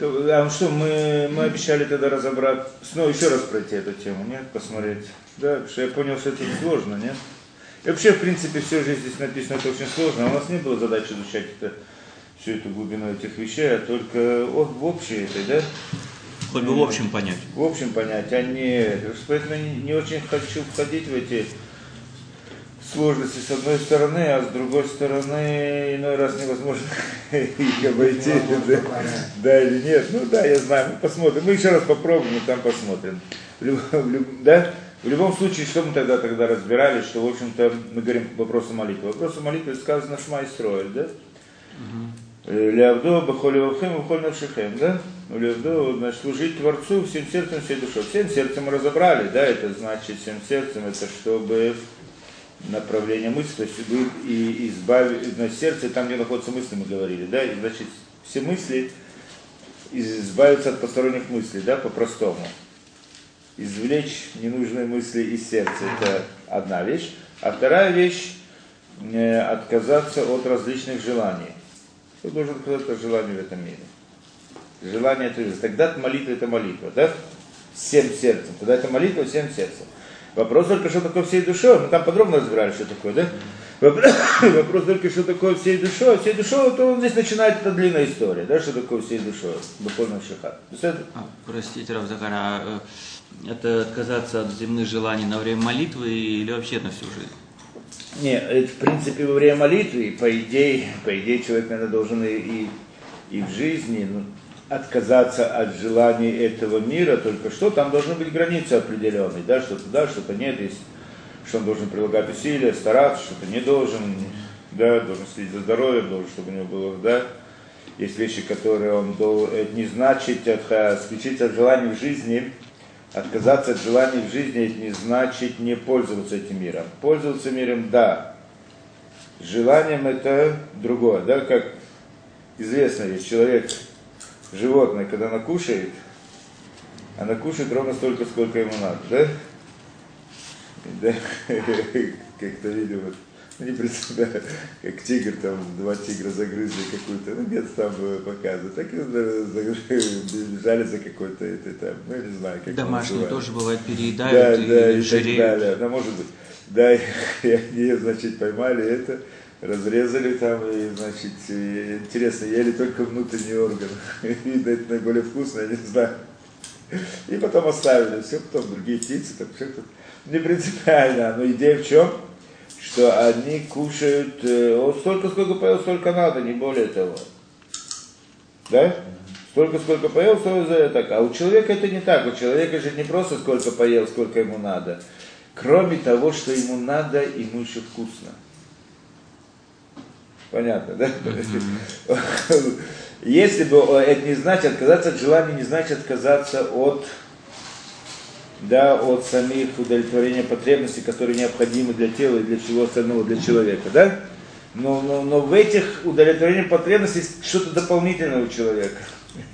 А что, мы, мы обещали тогда разобрать, снова еще раз пройти эту тему, нет, посмотреть. Да, потому что я понял, что это сложно, нет? И вообще, в принципе, все же здесь написано, это очень сложно. А у нас не было задачи изучать это, всю эту глубину этих вещей, а только в общей этой, да? Хоть бы в общем понять. В общем понять, а не... Поэтому не, не очень хочу входить в эти сложности с одной стороны, а с другой стороны иной раз невозможно их обойти, да, да или нет. Ну да, я знаю, мы посмотрим. Мы еще раз попробуем и там посмотрим. В люб, в люб, да? В любом случае, что мы тогда тогда разбирали, что, в общем-то, мы говорим вопросы молитвы. Вопросы молитвы сказано Шма и строит, да? Леавдо, Бахоли Вавхем, Бахоли Навшихем, да? Леавдо, значит, служить Творцу всем сердцем, всей душой. Всем сердцем мы разобрали, да, это значит всем сердцем, это чтобы направление мысли, то есть и избавить на сердце, там, где находятся мысли, мы говорили, да, и значит, все мысли избавиться от посторонних мыслей, да, по-простому извлечь ненужные мысли из сердца. Это одна вещь. А вторая вещь э, отказаться от различных желаний. Кто должен отказаться от желаний в этом мире? Желание это Тогда молитва это молитва, да? Всем сердцем. Тогда это молитва всем сердцем. Вопрос только, что такое всей душой. Мы там подробно разбирали, что такое, да? Вопрос только, что такое всей душой. Всей душой, то здесь начинает эта длинная история, да, что такое всей душой. Буквально шихат. А, простите, Равзакара, а, это отказаться от земных желаний на время молитвы или вообще на всю жизнь? Нет, это в принципе во время молитвы, по идее, по идее человек, наверное, должен и, и, и в жизни ну, отказаться от желаний этого мира, только что там должны быть границы определенные, да, что-то да, что-то нет, есть, что он должен прилагать усилия, стараться, что-то не должен, да, должен следить за здоровьем, должен, чтобы у него было, да, есть вещи, которые он должен, это не значит от, исключить от желаний в жизни, Отказаться от желаний в жизни это не значит не пользоваться этим миром. Пользоваться миром, да. Желанием это другое, да, как известно, есть человек, животное, когда она кушает, она кушает ровно столько, сколько ему надо, да? Да, как-то видел, вот ну, не представляю, как тигр, там, два тигра загрызли какую-то, ну, где-то там показывают, так и бежали за какой-то, это, там, ну, я не знаю, как Домашние тоже бывает переедают да, и да, и так далее, да, может быть. Да, и они, значит, поймали это, разрезали там, и, значит, и, интересно, ели только внутренний орган. Видно, это наиболее вкусно, я не знаю. И потом оставили, все, потом другие птицы, там все тут не принципиально, но идея в чем? что они кушают э, столько, сколько поел, столько надо, не более того. Да? Столько, сколько поел, столько так. А у человека это не так. У человека же не просто сколько поел, сколько ему надо. Кроме того, что ему надо, ему еще вкусно. Понятно, да? Если бы это не значит отказаться от желания, не значит отказаться от да, от самих удовлетворения потребностей, которые необходимы для тела и для чего остального для человека, да? Но, но, но в этих удовлетворениях потребностей есть что-то дополнительное у человека,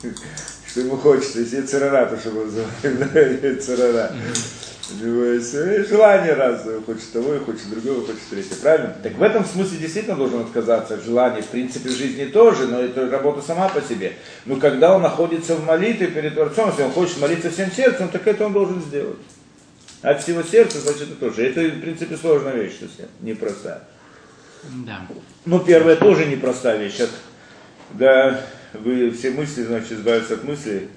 что ему хочется, если церара, то что называют, церара. Желание разное, хочет того, и хочет другого, хочет третьего. Правильно? Так в этом смысле действительно должен отказаться от желаний. В принципе, в жизни тоже, но это работа сама по себе. Но когда он находится в молитве перед Творцом, если он хочет молиться всем сердцем, так это он должен сделать. От всего сердца, значит, это тоже. Это, в принципе, сложная вещь, что непростая. Да. Ну, первая тоже непростая вещь. Да, вы все мысли, значит, избавиться от мыслей,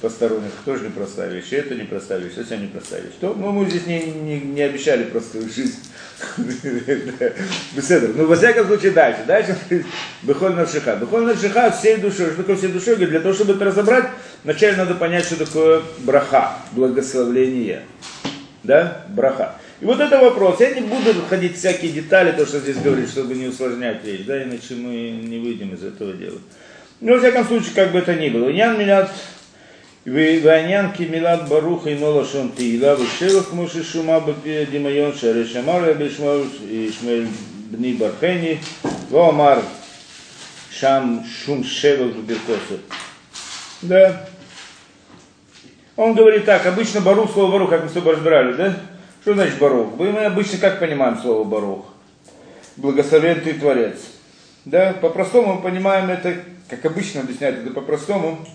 посторонних тоже непростая вещь, и это непростая вещь, совсем непростая вещь. То, ну, мы здесь не, не, не обещали простую жизнь. Беседер. Ну, во всяком случае, дальше. Дальше Бехоль Навшиха. Бехоль Навшиха всей душой. Что такое всей душой? Для того, чтобы это разобрать, вначале надо понять, что такое браха, благословление. Да? Браха. И вот это вопрос. Я не буду входить в всякие детали, то, что здесь говорит, чтобы не усложнять вещь, да, иначе мы не выйдем из этого дела. Но, во всяком случае, как бы это ни было. Ян Милят ועניין כי מילת ברוך אינו לשון תהילה ושבח כמו ששומה בפי הדמיון שהרי שמר רבי ישמעאל בני ברכני ואמר שם шум шевел беркосу. Да. Он говорит так, обычно барух, слово барух, как мы с тобой разбирали, да? Что значит барух? Мы обычно как понимаем слово барух? Благословен ты Творец. Да, по-простому мы понимаем это, как обычно объясняют это по-простому,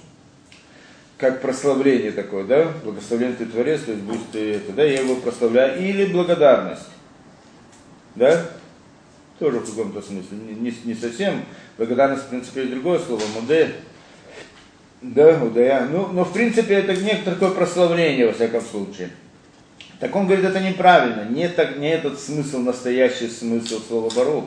как прославление такое, да, благословен ты Творец, то есть будь ты это, да, я его прославляю, или благодарность, да, тоже в каком-то смысле, не, не, совсем, благодарность, в принципе, есть другое слово, муде, да, удая, ну, но в принципе это некоторое такое прославление, во всяком случае. Так он говорит, это неправильно, не, так, не этот смысл, настоящий смысл слова барух.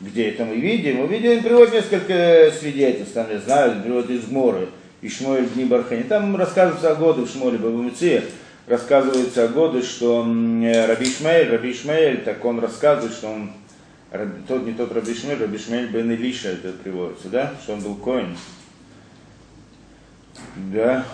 Где это мы видим? Мы видим, приводит несколько свидетельств, там, я знаю, приводит из Моры, и Шмуэль Дни Бархани. Там рассказывается о году Шмоле Бабамыце, рассказывается о году, что Раби Ишмаэль, Раби Ишмаэль, так он рассказывает, что он, тот не тот Раби Ишмаэль, Раби Ишмаэль Бен Илиша, это приводится, да, что он был коин. Да,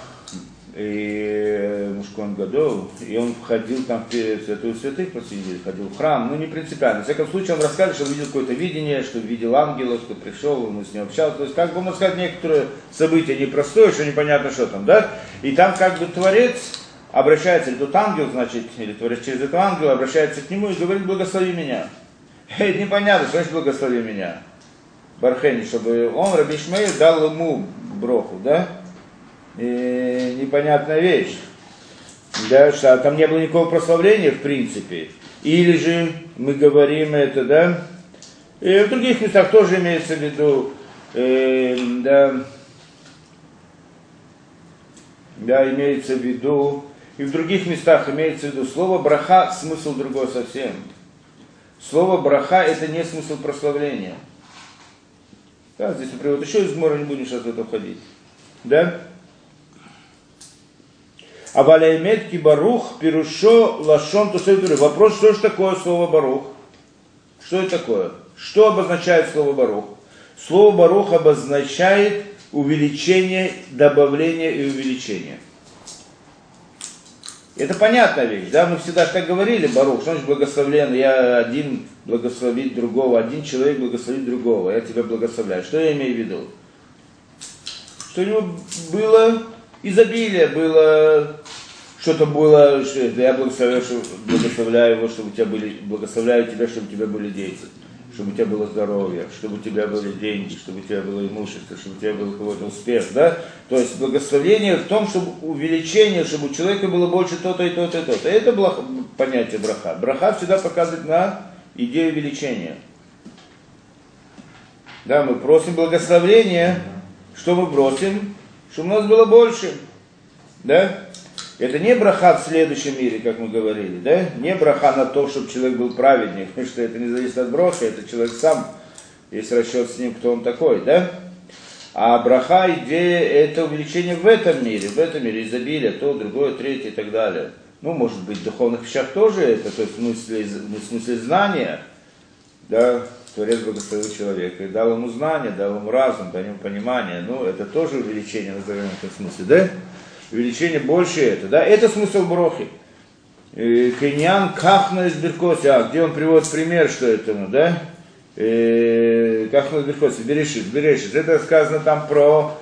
и Мушкон Гадол, и он входил там в святую святых посидели, ходил в храм, ну не принципиально. В всяком случае, он рассказывает, что он видел какое-то видение, что видел ангела, что пришел, он с ним общался. То есть, как бы можно сказать, некоторые события непростое, что непонятно, что там, да? И там как бы Творец обращается, или тут ангел, значит, или Творец через этого ангела обращается к нему и говорит, благослови меня. Это непонятно, что значит благослови меня. Бархени, чтобы он, Раби дал ему броху, да? Э, непонятная вещь. Да, что там не было никакого прославления в принципе. Или же мы говорим это, да, и в других местах тоже имеется в виду, э, да, да, имеется в виду, и в других местах имеется в виду слово браха, смысл другой совсем. Слово браха это не смысл прославления. Да, здесь приводит еще из Мора, не будем сейчас в это входить. Да? А валяймет барух пирушо лашон тусейдуры. Вопрос, что же такое слово барух? Что это такое? Что обозначает слово барух? Слово барух обозначает увеличение, добавление и увеличение. Это понятная вещь, да, мы всегда так говорили, Барух, что значит благословлен, я один благословить другого, один человек благословит другого, я тебя благословляю. Что я имею в виду? Что у него было изобилие, было что-то было, что я благословляю, благословляю его, чтобы у тебя были, благословляю тебя, чтобы у тебя были дети, чтобы у тебя было здоровье, чтобы у тебя были деньги, чтобы у тебя было имущество, чтобы у тебя был какой-то успех, да? То есть благословение в том, чтобы увеличение, чтобы у человека было больше то-то и то-то и то-то. Это было понятие браха. Браха всегда показывает на идею увеличения. Да, мы просим благословения, что мы просим? Чтобы у нас было больше. Да? Это не браха в следующем мире, как мы говорили, да? Не браха на то, чтобы человек был праведник, потому что это не зависит от броха, это человек сам, есть расчет с ним, кто он такой, да? А браха, идея, это увеличение в этом мире, в этом мире изобилие, то, другое, третье и так далее. Ну, может быть, в духовных вещах тоже это, то есть в смысле, в смысле знания, да, Творец благословил человека и дал ему знания, дал ему разум, дал ему понимание. Ну, это тоже увеличение, назовем в этом смысле, да? Увеличение больше это, да, это смысл брохи. Киньян кахна из Беркоси, а где он приводит пример, что это, ну, да? Кахна из Беркоси, Берешит, Берешит. Это сказано там про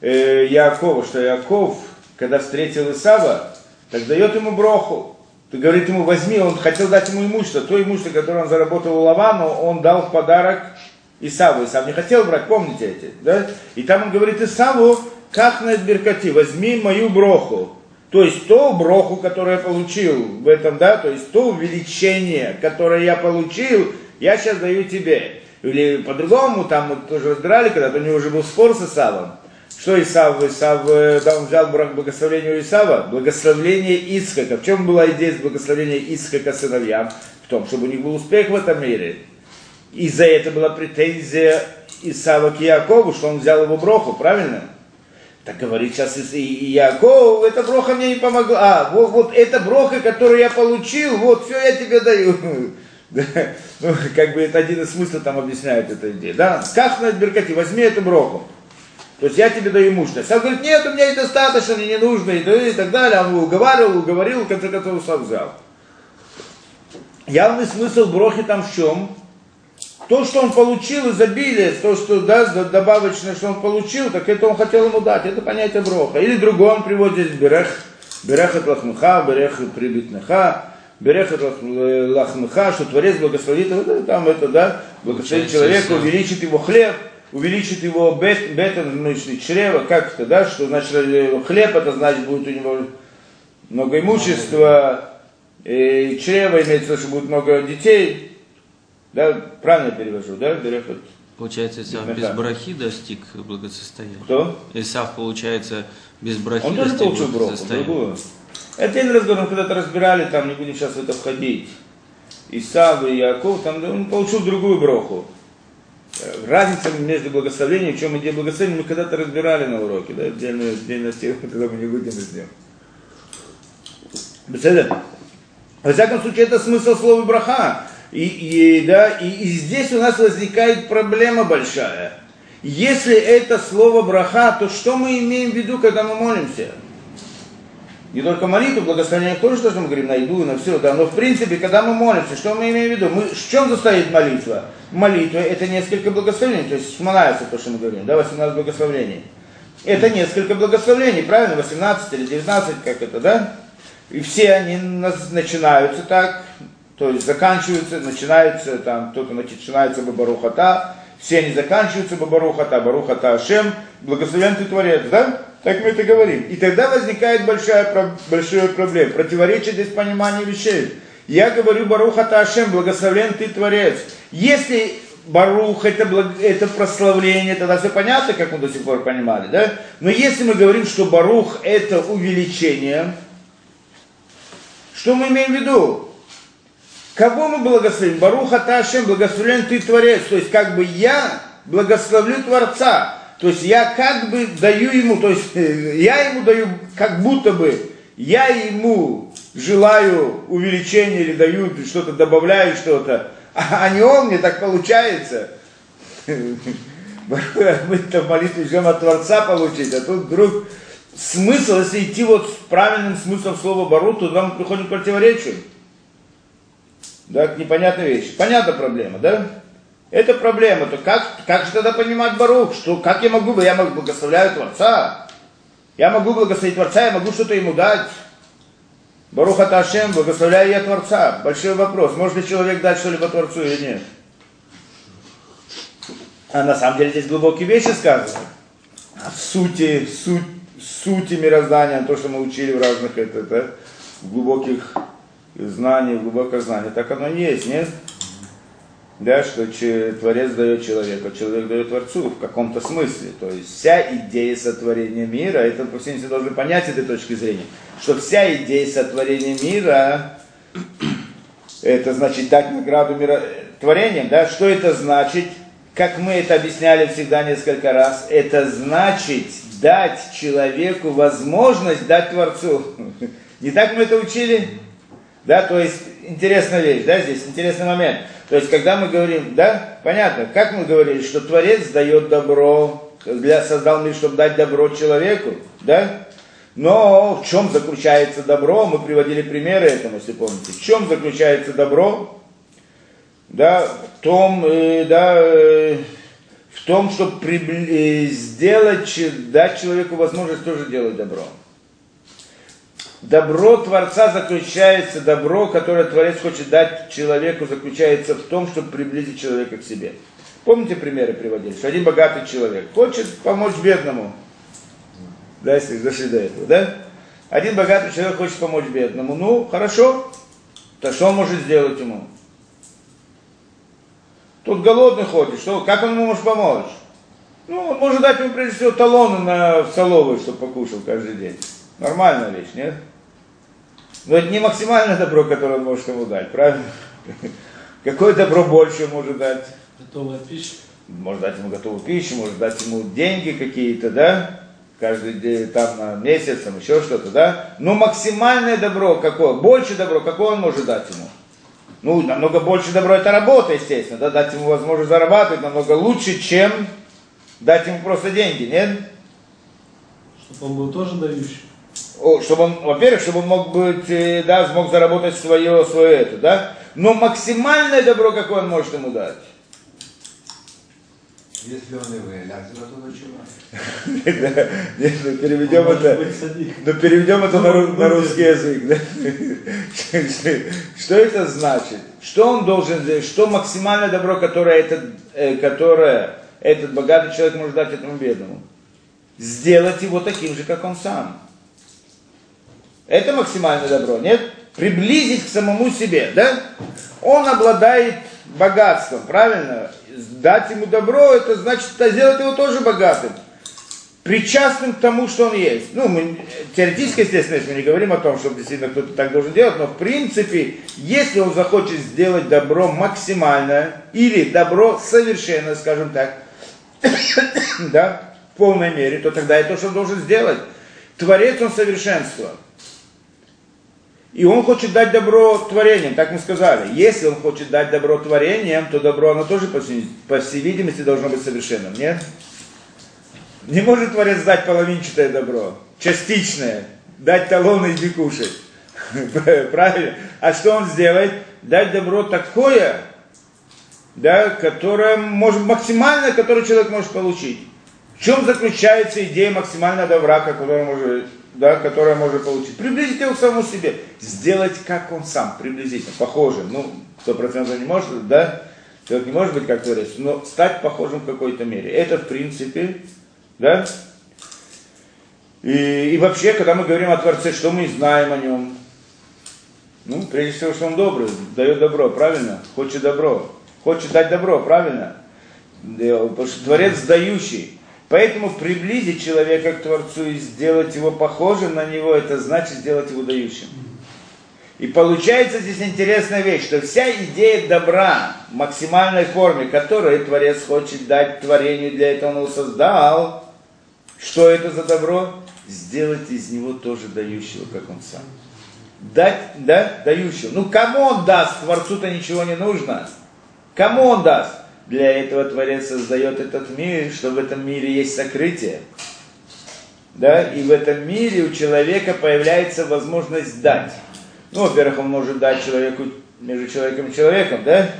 э, Якова, что Яков, когда встретил Исава, так дает ему броху. Ты говорит ему, возьми, он хотел дать ему имущество, то имущество, которое он заработал у Лавану, он дал в подарок Исаву. Исав не хотел брать, помните эти, да? И там он говорит Исаву, как на Беркати, возьми мою броху. То есть то броху, которое я получил в этом, да, то есть то увеличение, которое я получил, я сейчас даю тебе. Или по-другому, там мы тоже разбирали, когда у него уже был спор с Исавом. Что Исав? Исав, э, да, он взял благословение у Исава, благословление Исхака. В чем была идея с благословения Исхака сыновьям? В том, чтобы у них был успех в этом мире. И за это была претензия Исава к Якову, что он взял его броху, правильно? Так говорит сейчас и, и Яков, эта броха мне не помогла. А, вот, вот эта броха, которую я получил, вот все я тебе даю. Ну, как бы это один из смыслов там объясняет эту идею. Да? Как на Беркати, возьми эту броху. То есть я тебе даю имущество. Сам говорит, нет, у меня недостаточно, мне не нужно, и, и так далее. Он уговаривал, уговорил, в конце концов сам взял. Явный смысл брохи там в чем? То, что он получил изобилие, то, что да, добавочное, что он получил, так это он хотел ему дать. Это понятие броха. Или другой он приводит здесь берех, берех от лахмыха, берех прибитныха, берех от лахмыха, что Творец благословит, там это, да, благословит человека, увеличит его хлеб. увеличит его бет, бетон, значит, чрево, как это, да, что значит э, хлеб, это значит будет у него много имущества, и чрево имеется что будет много детей, да, правильно перевожу, да, Берехот? Получается, Исав без брахи достиг благосостояния. Кто? Исав, получается, без брахи Он тоже достиг получил броху, благосостояния. другую. Это не разговор, мы когда-то разбирали, там не будем сейчас в это входить. Исав и Яков, там он получил другую броху. Разница между благословением, в чем идея благословения, мы когда-то разбирали на уроке, да, отдельную, отдельную тему, тогда мы не будем. Беседа. Во всяком случае, это смысл слова браха. И, и, да, и, и здесь у нас возникает проблема большая. Если это слово браха, то что мы имеем в виду, когда мы молимся? Не только молитву, благословение тоже, что мы говорим, на еду на все, да, но в принципе, когда мы молимся, что мы имеем в виду? Мы, в чем состоит молитва? Молитва это несколько благословений, то есть смонается то, что мы говорим, да, 18 благословений. Это несколько благословений, правильно, 18 или 19, как это, да? И все они начинаются так, то есть заканчиваются, начинаются там, кто-то начинается Бабарухата, все они заканчиваются Бабарухата, Барухата Ашем, благословен ты Творец, да? Так мы это говорим. И тогда возникает большая, большая проблема, противоречие здесь понимания вещей. Я говорю Барухата Ашем, благословен ты Творец. Если Барух это, благ- это прославление, тогда все понятно, как мы до сих пор понимали, да? Но если мы говорим, что Барух это увеличение, что мы имеем в виду? Кого мы благословим? Баруха Ташем, благословен ты Творец. То есть как бы я благословлю Творца. То есть я как бы даю ему, то есть я ему даю, как будто бы я ему желаю увеличения или даю что-то, добавляю что-то, а не он мне так получается. Мы-то в молитве ждем от Творца получить, а тут вдруг смысл, если идти вот с правильным смыслом слова Бару, то нам приходит к противоречию. Да, к непонятной вещи. Понятна проблема, да? Это проблема. То как, как же тогда понимать Барух? Что, как я могу, я могу благословляю Творца. Я могу благословить Творца, я могу что-то ему дать. Барух Аташем, благословляю я Творца. Большой вопрос, может ли человек дать что-либо Творцу или нет? А на самом деле здесь глубокие вещи сказаны. О сути, суть, сути мироздания, то, что мы учили в разных это, это, в глубоких знаниях, в глубокое знание. Так оно и есть, нет? Да, что Творец дает человеку, человек дает Творцу в каком-то смысле. То есть вся идея сотворения мира, это по всем все должны понять этой точки зрения, что вся идея сотворения мира, это значит дать награду мира, творением, да, что это значит? Как мы это объясняли всегда несколько раз, это значит дать человеку возможность дать Творцу. Не так мы это учили? Да, то есть интересная вещь, да, здесь интересный момент. То есть, когда мы говорим, да, понятно, как мы говорили, что Творец дает добро, для, создал мир, чтобы дать добро человеку, да? Но в чем заключается добро? Мы приводили примеры этому, если помните. В чем заключается добро? Да, в том, э, да, э, в том, чтобы прибли- э, сделать, дать человеку возможность тоже делать добро. Добро Творца заключается, добро, которое Творец хочет дать человеку, заключается в том, чтобы приблизить человека к себе. Помните примеры приводили, что один богатый человек хочет помочь бедному. Да, если дошли до этого, да? Один богатый человек хочет помочь бедному. Ну, хорошо. То что он может сделать ему? Тут голодный ходит, что, как он ему может помочь? Ну, он может дать ему, прежде всего, талоны на, в столовую, чтобы покушал каждый день. Нормальная вещь, нет? Но это не максимальное добро, которое он может ему дать, правильно? Какое добро больше может дать? Готовая пища. Может дать ему готовую пищу, может дать ему деньги какие-то, да? Каждый день, там на месяц, там еще что-то, да? Но максимальное добро какое? Больше добро, какое он может дать ему? Ну, намного больше добро это работа, естественно, да? Дать ему возможность зарабатывать намного лучше, чем дать ему просто деньги, нет? Чтобы он был тоже дающий. Чтобы он, во-первых, чтобы он мог быть, э, да, смог заработать свое, свое это, да? Но максимальное добро, какое он может ему дать? Если он и выявляется, то нет, ну, переведем это, ну, переведем это на, ру- на русский язык, да? Что это значит? Что он должен сделать? Что максимальное добро, которое, это, э, которое этот богатый человек может дать этому бедному? Сделать его таким же, как он сам. Это максимальное добро, нет? Приблизить к самому себе, да? Он обладает богатством, правильно? Дать ему добро, это значит сделать его тоже богатым причастным к тому, что он есть. Ну, мы, теоретически, естественно, мы не говорим о том, что действительно кто-то так должен делать, но в принципе, если он захочет сделать добро максимальное или добро совершенно, скажем так, да, в полной мере, то тогда это то, что он должен сделать. Творец он совершенство. И он хочет дать добро творениям, так мы сказали. Если он хочет дать добро творениям, то добро оно тоже, по всей, видимости, должно быть совершенным, нет? Не может Творец дать половинчатое добро, частичное, дать талоны и кушать. Правильно? А что он сделает? Дать добро такое, да, которое может максимально, которое человек может получить. В чем заключается идея максимального добра, которое может, да, которое может получить? Приблизить его к самому себе. Сделать, как он сам, приблизительно, похожим. Ну, сто процентов не может, да? Человек не может быть как Творец, но стать похожим в какой-то мере. Это, в принципе, да? И, и вообще, когда мы говорим о Творце, что мы знаем о нем? Ну, прежде всего, что он добрый, дает добро, правильно? Хочет добро. Хочет дать добро, правильно? Потому что Творец дающий. Поэтому приблизить человека к Творцу и сделать его похожим на него, это значит сделать его дающим. И получается здесь интересная вещь, что вся идея добра в максимальной форме, которую Творец хочет дать творению, для этого он его создал, что это за добро? Сделать из него тоже дающего, как он сам. Дать, да, дающего. Ну, кому он даст? Творцу-то ничего не нужно. Кому он даст? Для этого Творец создает этот мир, что в этом мире есть сокрытие. Да, и в этом мире у человека появляется возможность дать. Ну, во-первых, он может дать человеку между человеком и человеком, да?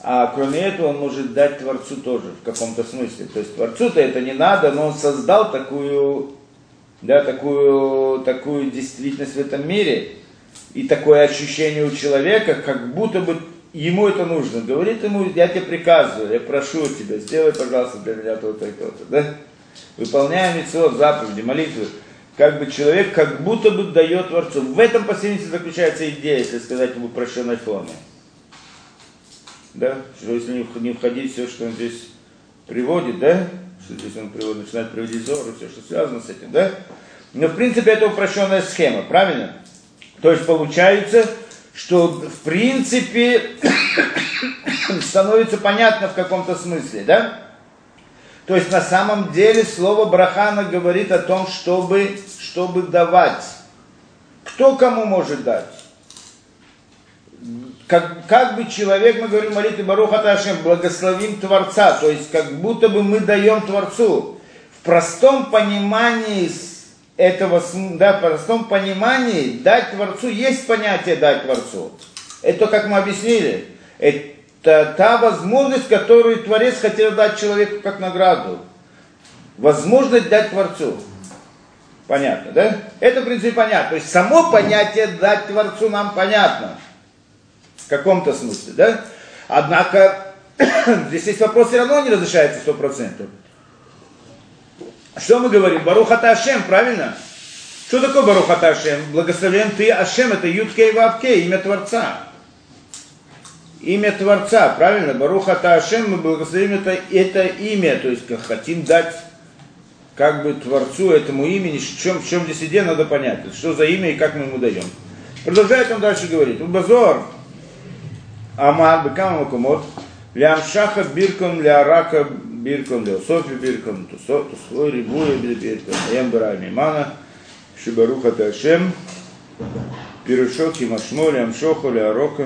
А кроме этого, он может дать Творцу тоже в каком-то смысле. То есть Творцу-то это не надо, но он создал такую, да, такую, такую действительность в этом мире. И такое ощущение у человека, как будто бы ему это нужно. Говорит ему, я тебе приказываю, я прошу тебя, сделай, пожалуйста, для меня то-то и то-то. Да? Выполняем митцвот, заповеди, молитвы. Как бы человек как будто бы дает Творцу. В этом, по заключается идея, если сказать в упрощенной форме да, что если не входить все, что он здесь приводит, да, что здесь он приводит, начинает приводить зору, все, что связано с этим, да, но в принципе это упрощенная схема, правильно? То есть получается, что в принципе становится понятно в каком-то смысле, да? То есть на самом деле слово брахана говорит о том, чтобы, чтобы давать. Кто кому может дать? как, как бы человек, мы говорим молитвы Баруха Ташем, благословим Творца, то есть как будто бы мы даем Творцу. В простом понимании этого, да, в простом понимании дать Творцу, есть понятие дать Творцу. Это как мы объяснили. Это та возможность, которую Творец хотел дать человеку как награду. Возможность дать Творцу. Понятно, да? Это, в принципе, понятно. То есть само понятие дать Творцу нам понятно в каком-то смысле, да? Однако, здесь есть вопрос, все равно не разрешается сто процентов. Что мы говорим? Барухата Ашем, правильно? Что такое Барухата Ашем? Благословен ты Ашем, это Юткей Вавкей, имя Творца. Имя Творца, правильно? Барухата Ашем, мы благословим это, это имя, то есть как хотим дать как бы Творцу этому имени, в чем, в чем здесь идея, надо понять, что за имя и как мы ему даем. Продолжает он дальше говорить. Убазор, Амар, Бекам, Лям Шаха, Биркон, Ля Рака, בירקום דאוסופי בירקום, תוספוי ריבוי בירקום, הים ברא ממנה, שברוך אתה השם, פירושו כי משמו להמשוכו לארוכו,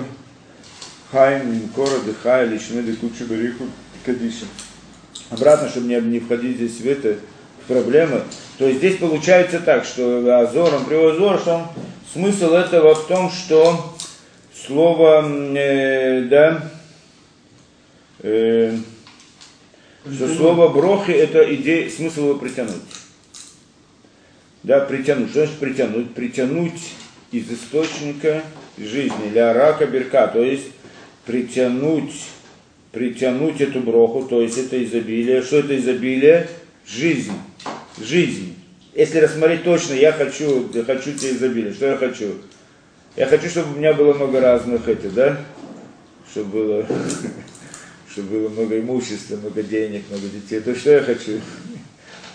חיים למקורה דחיה לשמי דקות שבריחו кадиша. Обратно, чтобы не, не входить здесь в это в проблемы. То есть здесь получается так, что Азор, он привел что он, смысл этого в том, что слово, э, да, э, что слово брохи это идея, смысл его притянуть. Да, притянуть. Что значит притянуть? Притянуть из источника жизни, для рака берка, то есть притянуть притянуть эту броху, то есть это изобилие. Что это изобилие? Жизнь. Жизнь. Если рассмотреть точно, я хочу, я хочу тебе изобилие. Что я хочу? Я хочу, чтобы у меня было много разных этих, да? Чтобы было, чтобы было много имущества, много денег, много детей. То что я хочу?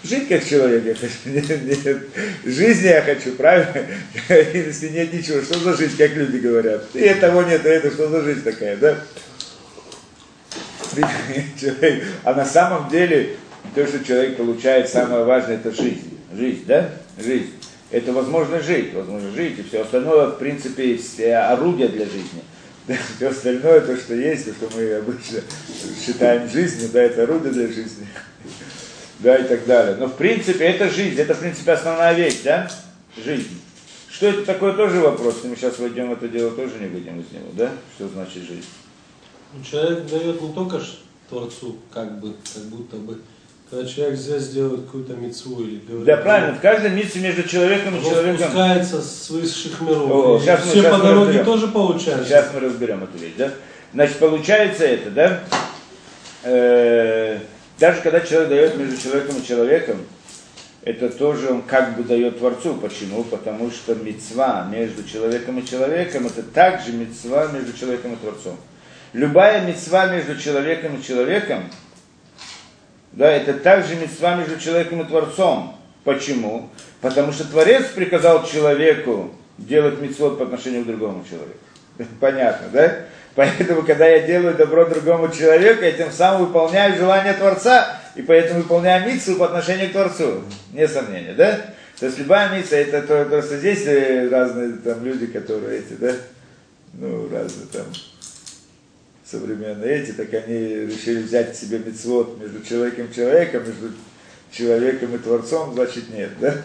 Жить как человек я хочу. Нет, нет. Жизни я хочу, правильно? Если нет ничего, что за жизнь, как люди говорят? И этого нет, и это что за жизнь такая, да? А на самом деле, то, что человек получает, самое важное, это жизнь. Жизнь, да? Жизнь. Это возможно жить, возможно жить, и все остальное, в принципе, все орудия для жизни. Все остальное, то, что есть, то, что мы обычно считаем жизнью, да, это орудие для жизни да, и так далее. Но в принципе это жизнь, это в принципе основная вещь, да, жизнь. Что это такое, тоже вопрос, мы сейчас войдем в это дело, тоже не выйдем из него, да, что значит жизнь. Ну, человек дает не только Творцу, как бы, как будто бы, когда человек здесь делает какую-то мецву или говорит... Да, правильно, в каждой митце между человеком и человеком... спускается с высших миров. О, сейчас мы- все сейчас по мы дороге разберем. тоже получаются. Сейчас мы разберем эту вещь, да. Значит, получается это, да, э, даже когда человек дает между человеком и человеком, это тоже он как бы дает Творцу. Почему? Потому что мецва между человеком и человеком, это также мецва между человеком и Творцом. Любая мецва между человеком и человеком, да, это также мецва между человеком и Творцом. Почему? Потому что Творец приказал человеку делать мецвод по отношению к другому человеку. Понятно, да? Поэтому, когда я делаю добро другому человеку, я тем самым выполняю желание Творца, и поэтому выполняю митцву по отношению к Творцу. Не сомнения, да? То есть любая митцва, это то, просто здесь э, разные там люди, которые эти, да? Ну, разные там современные эти, так они решили взять себе мицвод между человеком и человеком, между человеком и Творцом, значит нет, да?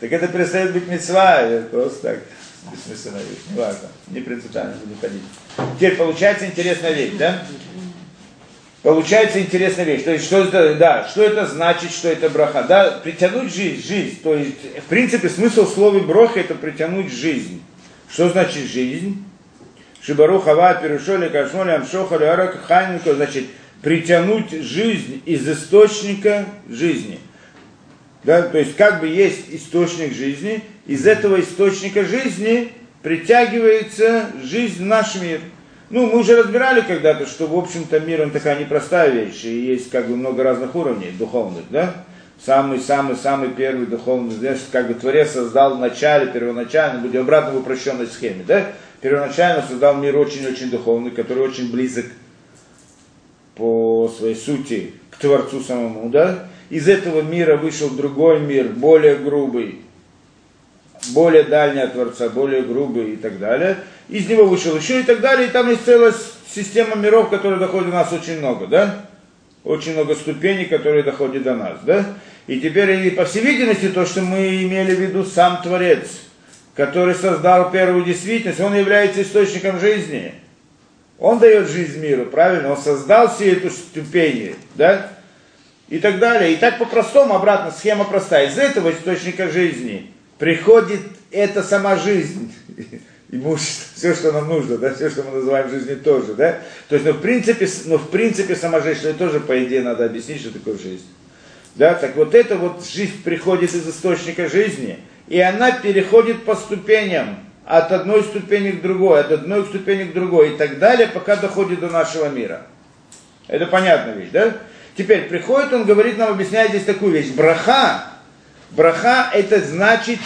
Так это перестает быть мецва, просто так, бессмысленная вещь, не важно, не принципиально, буду ходить. Теперь получается интересная вещь, да? Получается интересная вещь. То есть, что это, да, что это значит, что это браха? Да, притянуть жизнь, жизнь. То есть, в принципе, смысл слова броха это притянуть жизнь. Что значит жизнь? Шибару хава перешоли кашмоли амшохали арак ханько, значит, притянуть жизнь из источника жизни. Да, то есть как бы есть источник жизни, из этого источника жизни притягивается жизнь в наш мир. Ну, мы уже разбирали когда-то, что, в общем-то, мир, он такая непростая вещь, и есть как бы много разных уровней духовных, да? Самый-самый-самый первый духовный, знаешь, как бы Творец создал в начале, первоначально, будем обратно в упрощенной схеме, да? Первоначально создал мир очень-очень духовный, который очень близок по своей сути к Творцу самому, да? Из этого мира вышел другой мир, более грубый, более дальний от Творца, более грубый и так далее. Из него вышел еще и так далее. И там есть целая система миров, которые доходят до нас очень много, да? Очень много ступеней, которые доходят до нас, да? И теперь, по всей видимости, то, что мы имели в виду сам Творец, который создал первую действительность, он является источником жизни. Он дает жизнь миру, правильно? Он создал все эту ступени, да? И так далее. И так по-простому, обратно, схема простая. Из этого источника жизни приходит эта сама жизнь, имущество, все, что нам нужно, да, все, что мы называем жизнью тоже, да. То есть, ну, в принципе, ну, в принципе, сама жизнь, что это тоже, по идее, надо объяснить, что такое жизнь. Да, так вот эта вот жизнь приходит из источника жизни, и она переходит по ступеням, от одной ступени к другой, от одной ступени к другой, и так далее, пока доходит до нашего мира. Это понятная вещь, да? Теперь приходит, он говорит нам, объясняет здесь такую вещь. Браха, браха это значит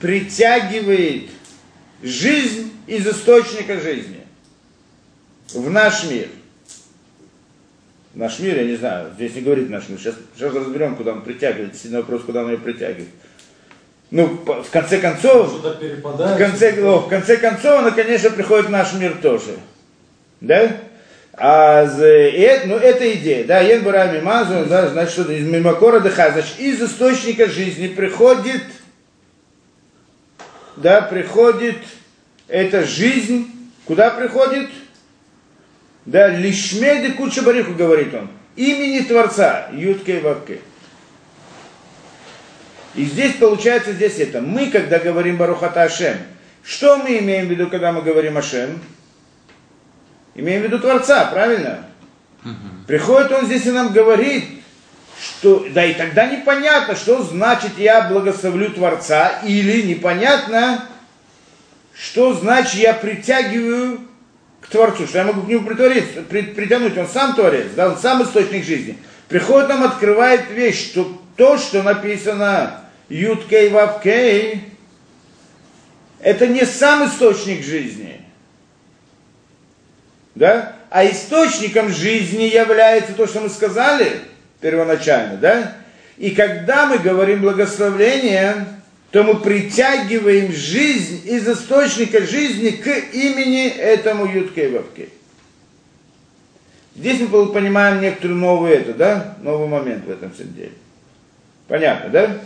притягивает жизнь из источника жизни в наш мир. Наш мир, я не знаю, здесь не говорит наш мир. Сейчас, сейчас разберем, куда он притягивает. Действительно вопрос, куда он ее притягивает. Ну, в конце концов, в конце, о, в конце концов, она, конечно, приходит в наш мир тоже. Да? А, это, ну, это идея, да, Ен Барами Мазу, да, значит, что из Мимакора Деха, значит, из источника жизни приходит, да, приходит эта жизнь, куда приходит? Да, Лишмеды Куча Бариху, говорит он, имени Творца, Ютке и Вавке. И здесь получается здесь это. Мы, когда говорим Барухата Ашем, что мы имеем в виду, когда мы говорим Ашем? Имеем в виду Творца, правильно? Приходит он здесь и нам говорит, что, да и тогда непонятно, что значит я благословлю Творца, или непонятно, что значит я притягиваю к Творцу, что я могу к нему притвориться, при, притянуть, он сам Творец, да, он сам источник жизни. Приходит нам, открывает вещь, что то, что написано Юткей Вавкей, это не сам источник жизни. Да? А источником жизни является то, что мы сказали первоначально, да? И когда мы говорим благословление, то мы притягиваем жизнь из источника жизни к имени этому Юткей Вавкей. Здесь мы понимаем некоторую новую это, да? Новый момент в этом всем деле. Понятно, да?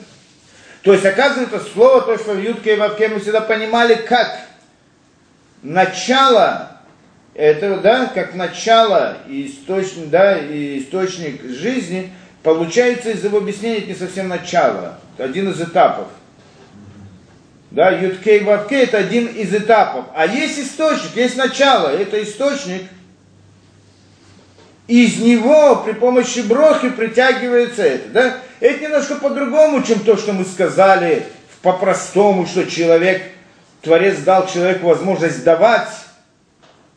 То есть, оказывается, слово, то, что в Ютке и Вавке мы всегда понимали, как начало этого, да, как начало и источник, да, и источник жизни, получается из его объяснения это не совсем начало, это один из этапов. Да, Юткей Вавке это один из этапов. А есть источник, есть начало, это источник. Из него при помощи брохи притягивается это. Да? Это немножко по-другому, чем то, что мы сказали по-простому, что человек, Творец дал человеку возможность давать,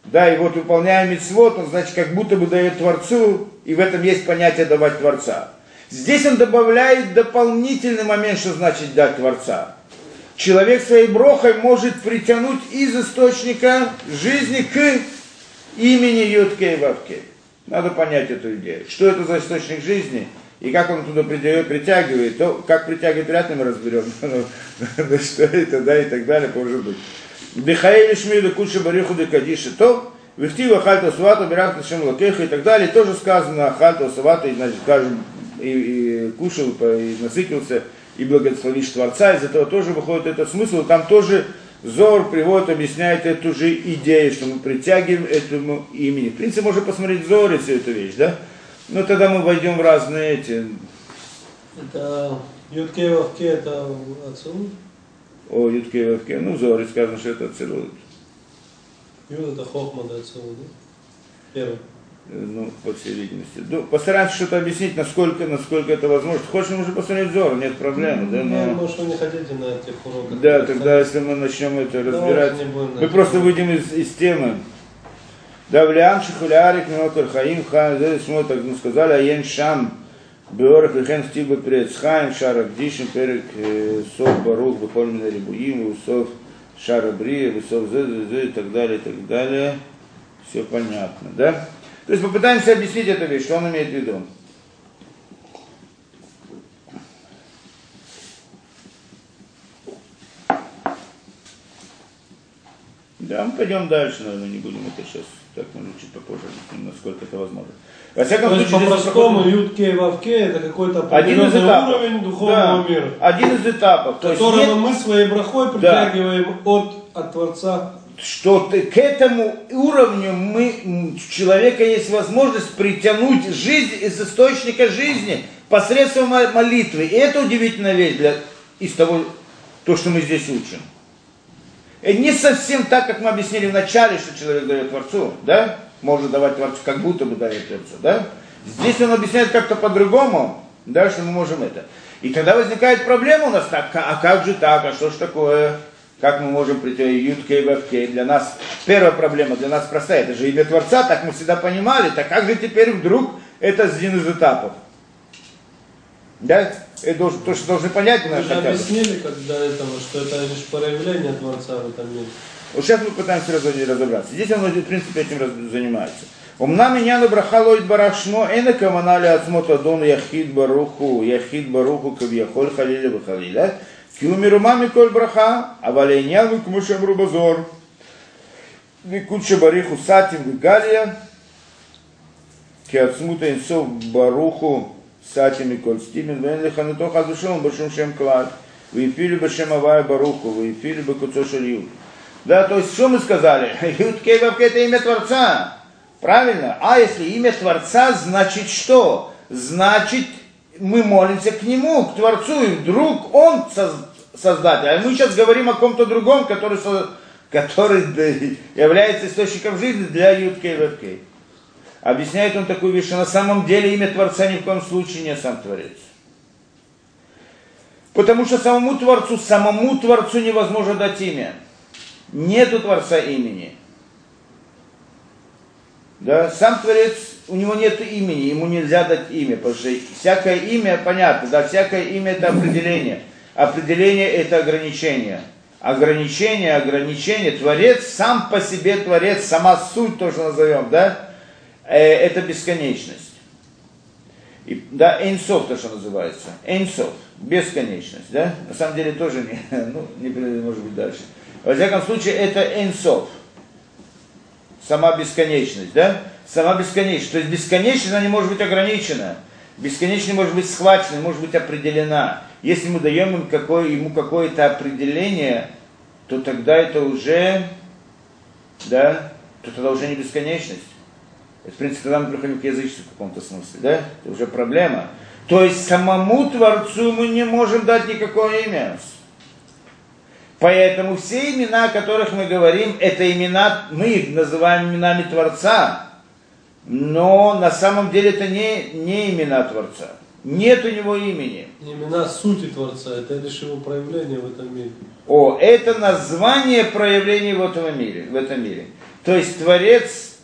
да, и вот выполняя митцвот, он, значит, как будто бы дает Творцу, и в этом есть понятие давать Творца. Здесь он добавляет дополнительный момент, что значит дать Творца. Человек своей брохой может притянуть из источника жизни к имени Ютке и Вавке. Надо понять эту идею. Что это за источник жизни? И как он туда притягивает, то как притягивает, вряд ли мы разберем. Ну, что это, да, и так далее, может быть. Бехаэль Шмида Куча Бариху де Кадиши, то Вихтива Хальта Сувата, Бирах Ташем Лакеха и так далее. Тоже сказано Хальта Сувата, и, значит, скажем, и, и кушал, и насытился, и благословишь Творца. Из этого тоже выходит этот смысл. Там тоже Зор приводит, объясняет эту же идею, что мы притягиваем этому имени. В принципе, можно посмотреть Зор и всю эту вещь, да? Но тогда мы войдем в разные эти... Это Ютке Вавке, это Ацилут? О, Ютке Вавке. Ну, Зоре сказано, что это Ацилут. Юд это Хохма, да, Ацилут, да? Первый. Ну, по всей видимости. Ну, постараемся что-то объяснить, насколько, насколько это возможно. Хочешь, уже посмотреть Зор, нет проблем, да? Ну, Но... может, вы не хотите на этих уроках. Да, тогда если мы начнем это разбирать, мы просто выйдем из, из темы. Да, в Лиам Шихулярик, Минотер Хаим, Хан, здесь мы так мы сказали, а Йен Шам, Беорах Лихен Стиба Прец Хаим, Шара Гдишин, Перек э, Сов Барух, Бухоль Минарибуим, Усов Шара Брия, Усов Зе, Зе, Зе, и так далее, и так далее. Все понятно, да? То есть попытаемся объяснить эту вещь, что он имеет в виду. Да, мы пойдем дальше, наверное, не будем это сейчас. Так, может, чуть попозже, насколько это возможно. Во всяком То есть, случае, по-простому, и Вавке это какой-то один из этапов. уровень духовного Да, мира, Один из этапов. То есть которого нет- мы своей брахой притягиваем от, от Творца. Что к этому уровню мы, у человека есть возможность притянуть жизнь из источника жизни посредством мо- молитвы. И это удивительная вещь для, из того, то, что мы здесь учим. И не совсем так, как мы объяснили в начале, что человек дает Творцу, да? Может давать Творцу, как будто бы дает Творцу, да? Здесь он объясняет как-то по-другому, да, что мы можем это. И тогда возникает проблема у нас, так, а как же так, а что ж такое? Как мы можем прийти Ютке и Вавке? Для нас первая проблема, для нас простая, это же имя Творца, так мы всегда понимали, так как же теперь вдруг это один из этапов? Да? Это должен- то, что должны понять Мы же объяснили как до этого, что это лишь проявление Творца в этом мире. Вот сейчас мы пытаемся раз- разобраться. Здесь он, в принципе, этим занимается. Умна меня на брахалоид барашмо, эна каманали ацмот адон яхид баруху, яхид баруху кавьяхоль халиля бахалиля, киумиру мами коль браха, а валеньяну кмушем рубазор. Викуча бариху сатим вигалия, ки ацмута инсов баруху сатим и коль стимен, вен лихануто хазушем башум шем клад. Вейфили башем авая баруху, вейфили бакуцо шалью. Да, то есть, что мы сказали? Ютке Вавке это имя Творца. Правильно? А если имя Творца, значит что? Значит, мы молимся к Нему, к Творцу, и вдруг Он соз- создатель. А мы сейчас говорим о ком-то другом, который, который является источником жизни для Ютке Вавке. объясняет он такую вещь, что на самом деле имя Творца ни в коем случае не сам Творец. Потому что самому Творцу, самому Творцу невозможно дать имя. Нету Творца имени. Да, сам Творец, у него нет имени, ему нельзя дать имя, потому что всякое имя, понятно, да, всякое имя это определение. Определение это ограничение. Ограничение, ограничение, Творец, сам по себе Творец, сама суть, то, что назовем, да, э, это бесконечность. И, да, Эйнсов то, что называется. Эйнсов, бесконечность, да, на самом деле тоже не, ну, не может быть дальше. Во всяком случае, это Эйнсов сама бесконечность, да? Сама бесконечность. То есть бесконечность, она не может быть ограничена. Бесконечность может быть схвачена, может быть определена. Если мы даем ему, какое, ему какое-то определение, то тогда это уже, да, то тогда уже не бесконечность. Это, в принципе, тогда мы приходим к язычеству в каком-то смысле, да? Это уже проблема. То есть самому Творцу мы не можем дать никакое имя. Поэтому все имена, о которых мы говорим, это имена, мы их называем именами Творца, но на самом деле это не, не имена Творца. Нет у него имени. Имена сути Творца, это лишь его проявление в этом мире. О, это название проявления в этом мире. В этом мире. То есть Творец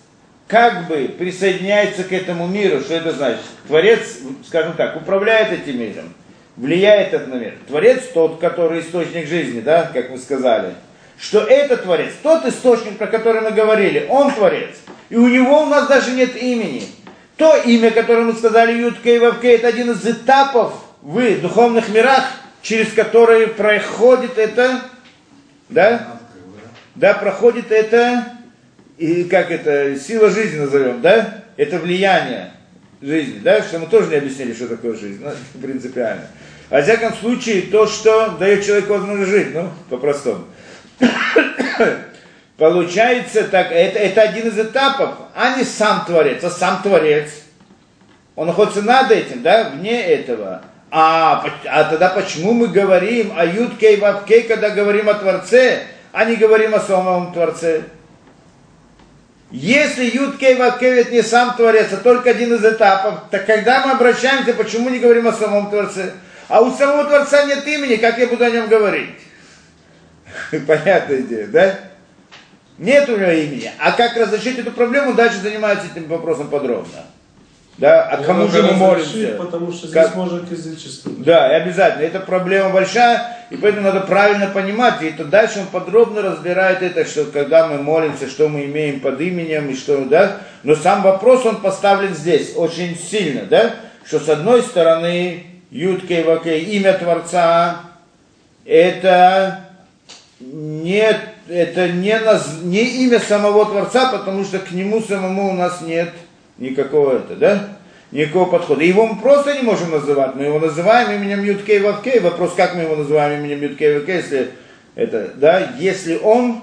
как бы присоединяется к этому миру. Что это значит? Творец, скажем так, управляет этим миром влияет этот мир. Творец тот, который источник жизни, да, как вы сказали. Что это Творец, тот источник, про который мы говорили, он Творец. И у него у нас даже нет имени. То имя, которое мы сказали, Ютка и Вавке, это один из этапов в духовных мирах, через которые проходит это, да, да, проходит это, и как это, сила жизни назовем, да, это влияние жизни, да, что мы тоже не объяснили, что такое жизнь, ну, принципиально. Во всяком случае, то, что дает человеку возможность жить, ну, по-простому. Получается так, это, это один из этапов, а не сам Творец, а сам Творец. Он находится над этим, да, вне этого. А, а тогда почему мы говорим о Ютке и Вавке, когда говорим о Творце, а не говорим о самом Творце? Если Ютке и Вавке это не сам Творец, а только один из этапов, так когда мы обращаемся, почему не говорим о самом Творце? А у самого Творца нет имени, как я буду о нем говорить? Понятная идея, да? Нет у него имени. А как разрешить эту проблему, дальше занимается этим вопросом подробно. Да, а кому же мы молимся? Потому что здесь как... может язычество. Да, и обязательно. Это проблема большая, и поэтому надо правильно понимать. И это дальше он подробно разбирает это, что когда мы молимся, что мы имеем под именем, и что, да. Но сам вопрос он поставлен здесь очень сильно, да, что с одной стороны Юткей Вакей, имя Творца, это не, это не, наз, не имя самого Творца, потому что к нему самому у нас нет никакого это, да? Никакого подхода. Его мы просто не можем называть, мы его называем именем Юткей Вавкей. Вопрос, как мы его называем именем Юткей Вавкей, если это, да, если он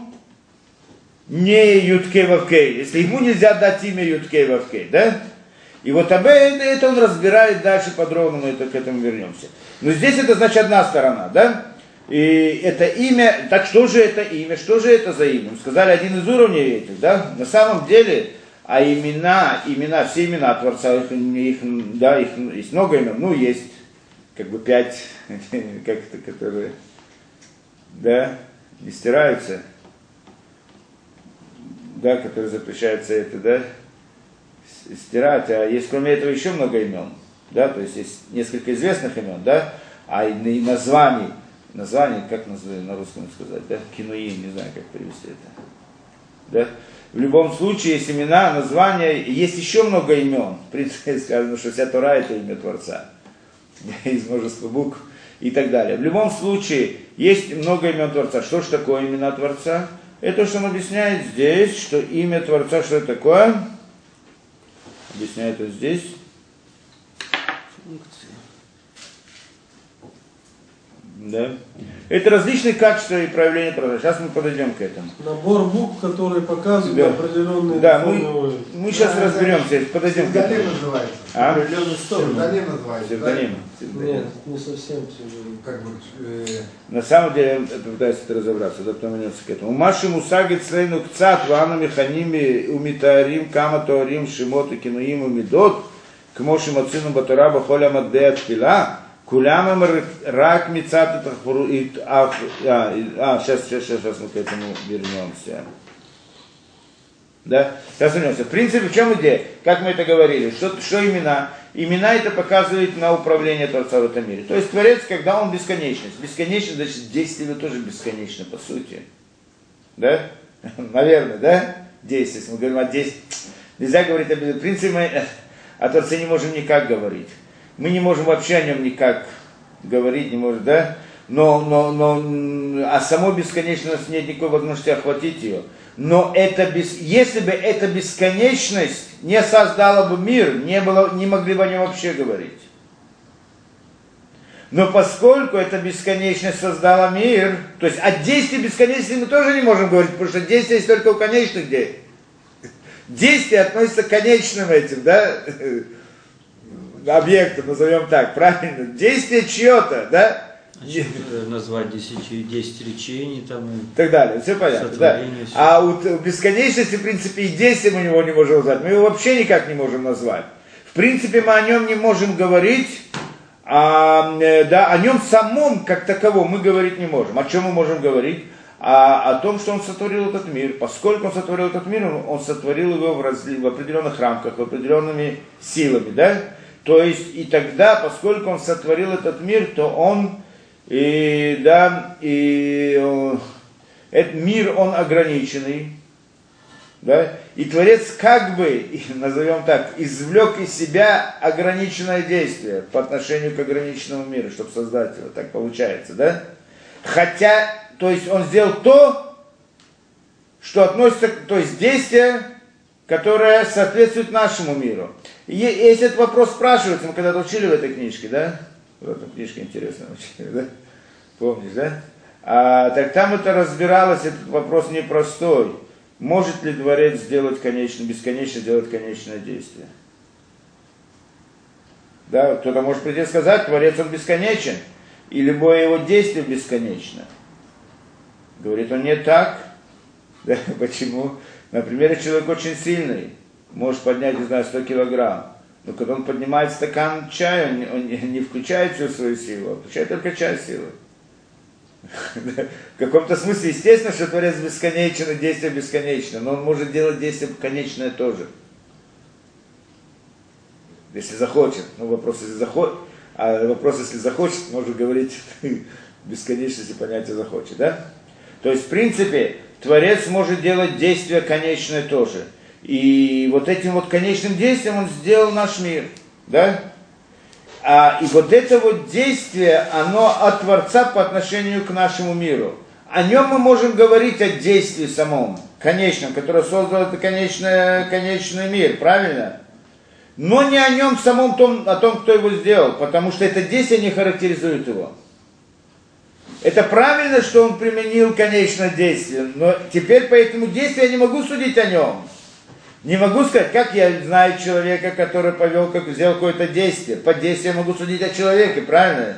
не Юткей Вавкей, если ему нельзя дать имя Юткей Вавкей, да? И вот об этом это он разбирает дальше подробно, мы это, к этому вернемся. Но здесь это значит одна сторона, да? И это имя, так что же это имя, что же это за имя? Сказали один из уровней этих, да? На самом деле, а имена, имена, все имена Творца, их, их, да, их есть много имен, ну, есть как бы пять, как это, которые, да, не стираются, да, которые запрещаются это, да, стирать, а есть кроме этого еще много имен, да, то есть есть несколько известных имен, да, а и названий, названий, как назвать, на русском сказать, да, кинуи, не знаю, как перевести это, да, в любом случае есть имена, названия, есть еще много имен, в принципе, сказано, что вся Тора это имя Творца, из множества букв и так далее. В любом случае, есть много имен Творца. Что же такое имена Творца? Это, что он объясняет здесь, что имя Творца, что это такое? Объясняет он здесь. Да? Это различные качества и проявления Творца. Сейчас мы подойдем к этому. Набор букв, которые показывают Да. определенные Да, мы, мы сейчас Да, разберемся, подойдем к Псевдоним этому. называется. А? Определенную сторону. Псевдоним называется. Псевдоним. Нет, не совсем псевдоним. Да? Как бы, э, На самом деле, я пытаюсь это разобраться, да, потом вернемся к этому. Маши мусагит слейну кцат, вана механими, умитарим, кама тоарим, шимот и кинуим, умидот, к моши мацину батараба, холя маддея тфила, кулям им рак мицат тахфуру, и, а, а, а, сейчас, сейчас, сейчас, сейчас мы к этому вернемся. Да? Сейчас вернемся. В принципе, в чем идея? Как мы это говорили? Что, что имена? Имена это показывает на управление Творца в этом мире. То есть Творец, когда он бесконечность. Бесконечность, значит, действие тоже бесконечно, по сути. Да? Наверное, да? Действие. Мы говорим о действии. Нельзя говорить о в принципе, мы о Творце не можем никак говорить. Мы не можем вообще о нем никак говорить, не можем, да? Но, но, но а самой бесконечности нет никакой возможности охватить ее. Но это без, если бы эта бесконечность не создала бы мир, не, было, не могли бы о нем вообще говорить. Но поскольку эта бесконечность создала мир, то есть от действия бесконечности мы тоже не можем говорить, потому что действие есть только у конечных действий. Действие относится к конечным этим, да, объектам, назовем так, правильно? Действие чье-то, да, э, назвать 10, 10 речений там и так далее. Все понятно, да. Всё. А у т- бесконечности, в принципе, и действия мы его не можем назвать. Мы его вообще никак не можем назвать. В принципе, мы о нем не можем говорить, а, э, да, о нем самом, как таковом, мы говорить не можем. О чем мы можем говорить? А, о том, что он сотворил этот мир. Поскольку он сотворил этот мир, он, он сотворил его в, разли- в определенных рамках, в определенными силами, да? То есть, и тогда, поскольку он сотворил этот мир, то он, и, да, и э, этот мир, он ограниченный, да? И Творец как бы, назовем так, извлек из себя ограниченное действие по отношению к ограниченному миру, чтобы создать его. Так получается, да? Хотя, то есть он сделал то, что относится, то есть действие, которое соответствует нашему миру. И если этот вопрос спрашивается, мы когда-то учили в этой книжке, да? В этом книжке интересно учили, да? Помнишь, да? А, так там это разбиралось, этот вопрос непростой. Может ли дворец сделать конечно, бесконечно делать конечное действие? Да, кто-то может прийти и сказать, творец он бесконечен, и любое его действие бесконечно. Говорит он не так. Да, почему? Например, человек очень сильный, может поднять, не знаю, 100 килограмм. Но когда он поднимает стакан чая, он, он не- включает всю свою силу, а включает только часть силы. В каком-то смысле, естественно, что Творец бесконечен и действие бесконечно, но он может делать действие конечное тоже. Если захочет. Ну, вопрос, если захочет. А вопрос, если захочет, может говорить бесконечности понятия захочет, да? То есть, в принципе, Творец может делать действие конечное тоже. И вот этим вот конечным действием он сделал наш мир, да? А, и вот это вот действие, оно от Творца по отношению к нашему миру. О нем мы можем говорить о действии самом, конечном, которое создал это конечное, конечный мир, правильно? Но не о нем самом, том, о том, кто его сделал, потому что это действие не характеризует его. Это правильно, что он применил конечное действие, но теперь по этому действию я не могу судить о нем. Не могу сказать, как я знаю человека, который повел, как сделал какое-то действие. По действию я могу судить о человеке, правильно?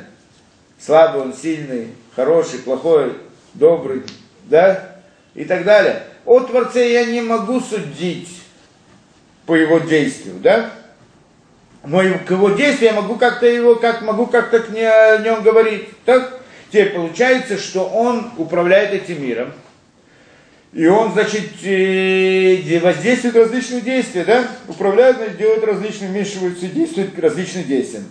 Слабый он, сильный, хороший, плохой, добрый, да? И так далее. О Творце я не могу судить по его действию, да? Но к его действию я могу как-то его, как могу как-то к нем говорить. Так? Теперь получается, что он управляет этим миром. И он, значит, э, воздействует различные действия, да? Управляет, значит, делает различные, вмешиваются действует действиям.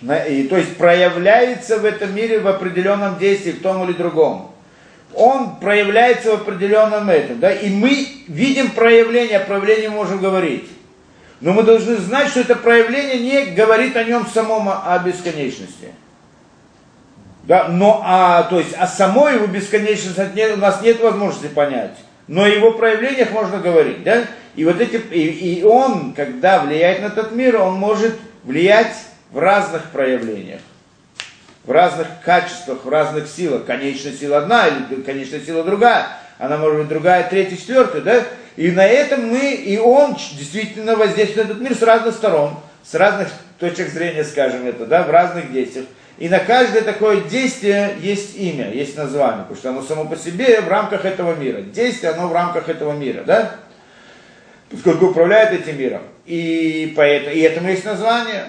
На- И, то есть проявляется в этом мире в определенном действии, в том или другом. Он проявляется в определенном этом, да? И мы видим проявление, о проявлении можем говорить. Но мы должны знать, что это проявление не говорит о нем самом, а о бесконечности. Да, но, а, то есть, о самой его бесконечности нет- у нас нет возможности понять. Но о его проявлениях можно говорить, да? И вот эти, и, и он, когда влияет на этот мир, он может влиять в разных проявлениях. В разных качествах, в разных силах. Конечная сила одна или конечная сила другая. Она может быть другая, третья, четвертая, да? И на этом мы, и он действительно воздействует на этот мир с разных сторон, с разных точек зрения, скажем это, да, в разных действиях. И на каждое такое действие есть имя, есть название, потому что оно само по себе в рамках этого мира. Действие, оно в рамках этого мира, да? Поскольку управляет этим миром. И, поэтому, и этому есть название.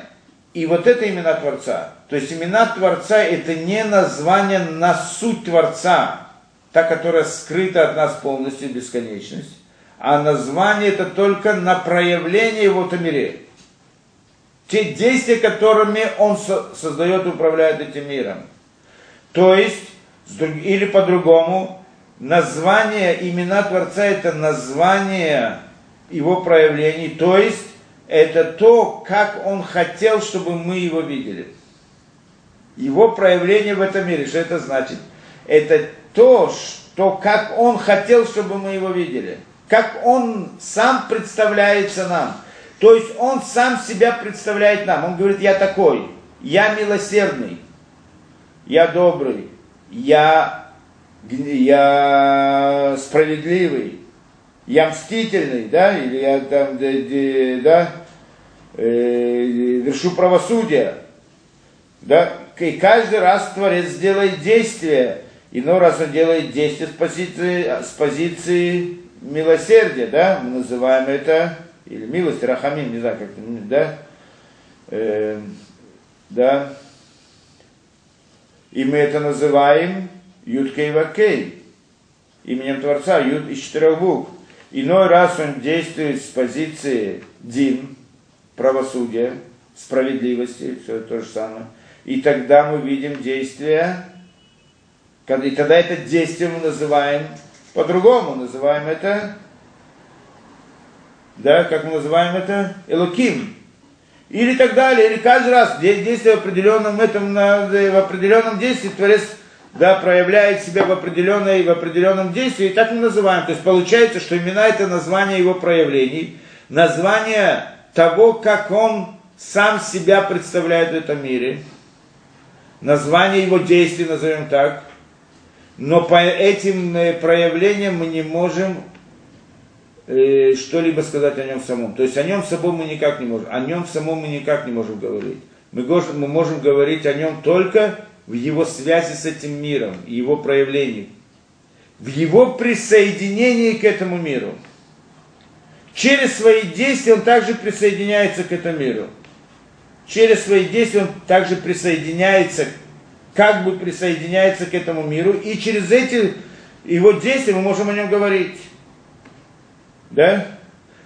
И вот это имена Творца. То есть имена Творца это не название на суть Творца, та, которая скрыта от нас полностью бесконечность, а название это только на проявление в мире. Те действия, которыми он создает и управляет этим миром. То есть, или по-другому, название, имена Творца это название его проявлений, то есть это то, как он хотел, чтобы мы его видели. Его проявление в этом мире, что это значит? Это то, что как он хотел, чтобы мы его видели. Как он сам представляется нам. То есть он сам себя представляет нам. Он говорит, я такой, я милосердный, я добрый, я, я справедливый, я мстительный, да, или я там, да, э, вершу правосудие, да, и каждый раз Творец делает действие, иной раз он делает действие с позиции, с позиции милосердия, да, мы называем это, или милость, рахамин, не знаю, как это, да, э, да, и мы это называем Юткей Вакей, именем Творца, Юд из четырех букв. Иной раз он действует с позиции Дин, правосудия, справедливости, все то же самое. И тогда мы видим действие, и тогда это действие мы называем по-другому, называем это, да, как мы называем это, Элоким. Или так далее, или каждый раз действие в определенном, этом, в определенном действии Творец да, проявляет себя в определенной, в определенном действии, и так мы называем. То есть получается, что имена это название его проявлений, название того, как он сам себя представляет в этом мире, название его действий, назовем так, но по этим э, проявлениям мы не можем э, что-либо сказать о нем самом. То есть о нем самом мы никак не можем, о нем самом мы никак не можем говорить. Мы, мы можем говорить о нем только в его связи с этим миром, его проявлении, в его присоединении к этому миру. Через свои действия он также присоединяется к этому миру. Через свои действия он также присоединяется, как бы присоединяется к этому миру. И через эти его действия мы можем о нем говорить. Да?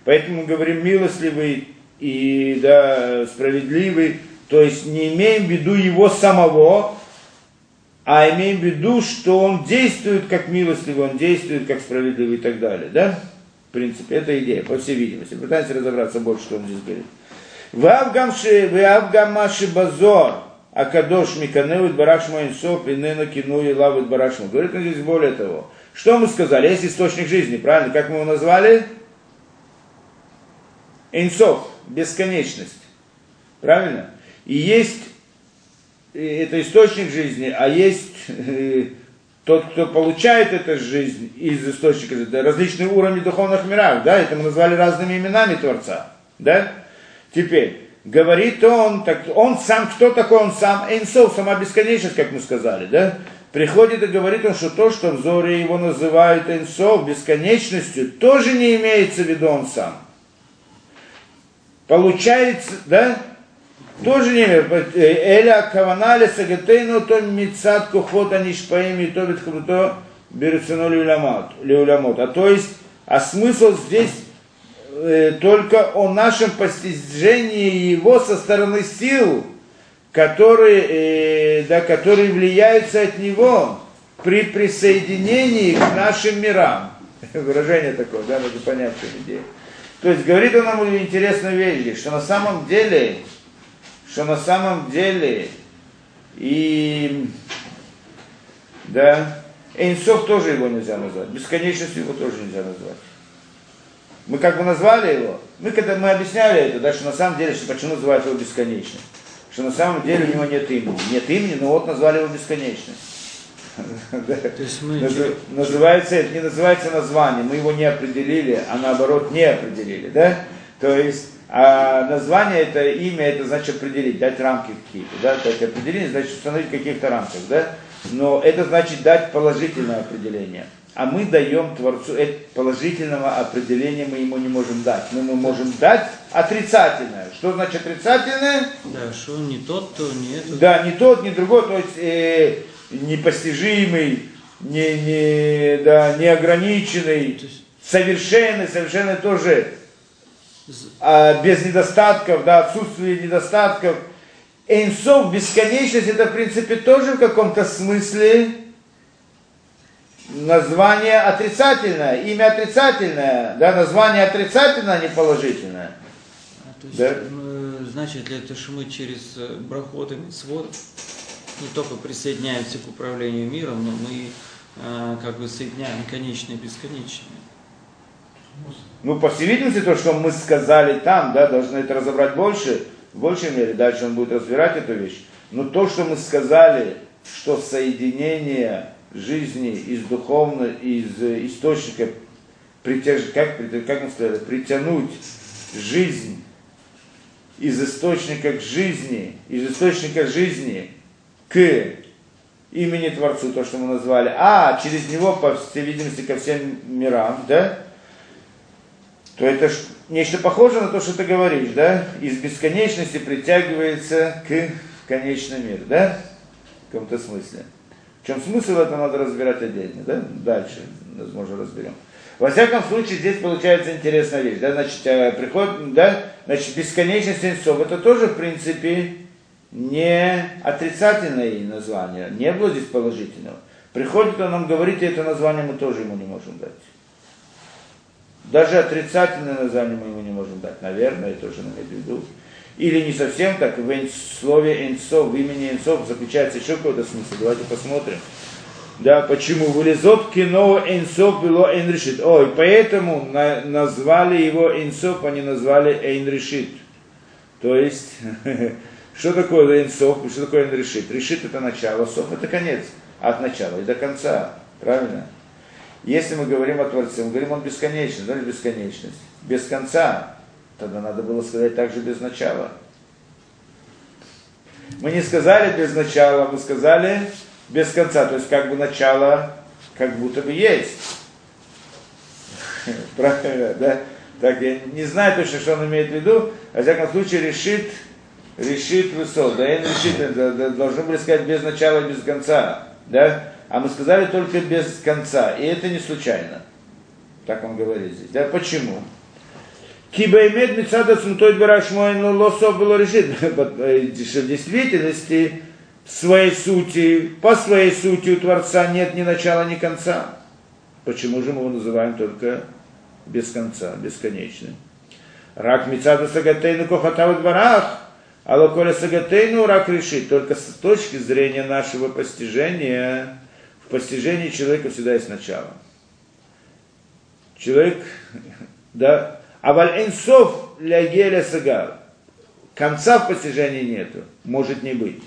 Поэтому говорим милостливый и да, справедливый. То есть не имеем в виду его самого, а имеем в виду, что он действует как милостливый, он действует как справедливый и так далее. Да? В принципе, это идея, по всей видимости. Пытаемся разобраться больше, что он здесь говорит. Вавгамаши базор, Акадош Миканеут Бараш Моинсоп и Нена Кину и Лавит Барашму. Говорит он здесь более того. Что мы сказали? Есть источник жизни, правильно? Как мы его назвали? Инсов, бесконечность. Правильно? И есть это источник жизни, а есть э, тот, кто получает эту жизнь из источника, это различные уровни духовных миров, да, это мы назвали разными именами Творца, да. Теперь, говорит он, так, он сам, кто такой он сам? Эйнсов, сама бесконечность, как мы сказали, да. Приходит и говорит он, что то, что в Зоре его называют Эйнсов, бесконечностью, тоже не имеется в виду он сам. Получается, да, тоже не Эля Каванали Сагатейну то Мицат Кухота Нишпаим и Тобит Хабуто Берецено Леулямот. А то есть, а смысл здесь э, только о нашем постижении его со стороны сил, которые, э, да, которые влияются от него при присоединении к нашим мирам. Выражение такое, да, надо понять, что идея. То есть говорит он нам интересную вещь, что на самом деле что на самом деле и да, Эйнсов тоже его нельзя назвать, бесконечностью его тоже нельзя назвать. Мы как бы назвали его, мы когда мы объясняли это, да, что на самом деле, что почему называют его бесконечным. Что на самом деле у него нет имени. Нет имени, но вот назвали его бесконечность. То есть Называется, это не называется название, мы его не определили, а наоборот не определили, да? То есть а название это имя, это значит определить, дать рамки какие-то, да, дать определение, значит установить в каких-то рамках, да? Но это значит дать положительное определение. А мы даем Творцу, положительного определения мы ему не можем дать. Но мы можем дать отрицательное. Что значит отрицательное? Да, что не тот, то не этот. Да, не тот, не другой, то есть э, непостижимый, не, не, да, неограниченный, То есть совершенный, совершенный тоже а, без недостатков, да, отсутствие недостатков. Эйнсов, бесконечность, это в принципе тоже в каком-то смысле название отрицательное, имя отрицательное, да, название отрицательное, а не положительное. То есть, Да. значит ли это, что мы через э, брахот и митцвот не только присоединяемся к управлению миром, но мы э, как бы соединяем конечное и бесконечное. Ну, по всей видимости, то, что мы сказали там, да, должны это разобрать больше, в большей мере, дальше он будет разбирать эту вещь. Но то, что мы сказали, что соединение жизни из духовного, из э, источника, притяж, как, как мы сказали, притянуть жизнь из источника к жизни, из источника жизни к имени Творцу, то, что мы назвали, а через него, по всей видимости, ко всем мирам, да, то это нечто похожее на то, что ты говоришь, да? Из бесконечности притягивается к конечный мир, да? В каком-то смысле. В чем смысл, это надо разбирать отдельно, да? Дальше, возможно, разберем. Во всяком случае, здесь получается интересная вещь, да? Значит, э, приходит, да? Значит, бесконечность сенсов, это тоже, в принципе, не отрицательное название, не было здесь положительного. Приходит он нам говорит, и это название мы тоже ему не можем дать. Даже отрицательное название мы ему не можем дать, наверное, я тоже имею в виду. Или не совсем так, в слове энсов, в имени энсов заключается еще какой-то смысл. Давайте посмотрим. Да, почему? Вылезот кино энсов было энрешит. Ой, поэтому на- назвали его энсов, они назвали энрешит. То есть, что такое энсов, что такое энрешит? Решит это начало, сов это конец. От начала и до конца. Правильно? Если мы говорим о Творце, мы говорим, он бесконечный, да, бесконечность. Без конца, тогда надо было сказать также без начала. Мы не сказали без начала, мы сказали без конца, то есть как бы начало как будто бы есть. Да? Так, я не знаю точно, что он имеет в виду, а в всяком случае решит, решит высот, да, и решит, это, да, должны были сказать без начала и без конца, да, а мы сказали только без конца, и это не случайно, так он говорит здесь, да, почему? Кибаймед Мицада Сумтой Барашмоин Лосов было решит, что в действительности своей сути, по своей сути у Творца нет ни начала, ни конца. Почему же мы его называем только без конца, бесконечным? Рак Мицада Сагатейну Кохатават Барах, а Локоля Сагатейну рак решит. Только с точки зрения нашего постижения, в постижении человека всегда есть начало. Человек, да, а валь лягеля сагар. Конца в постижении нету, может не быть.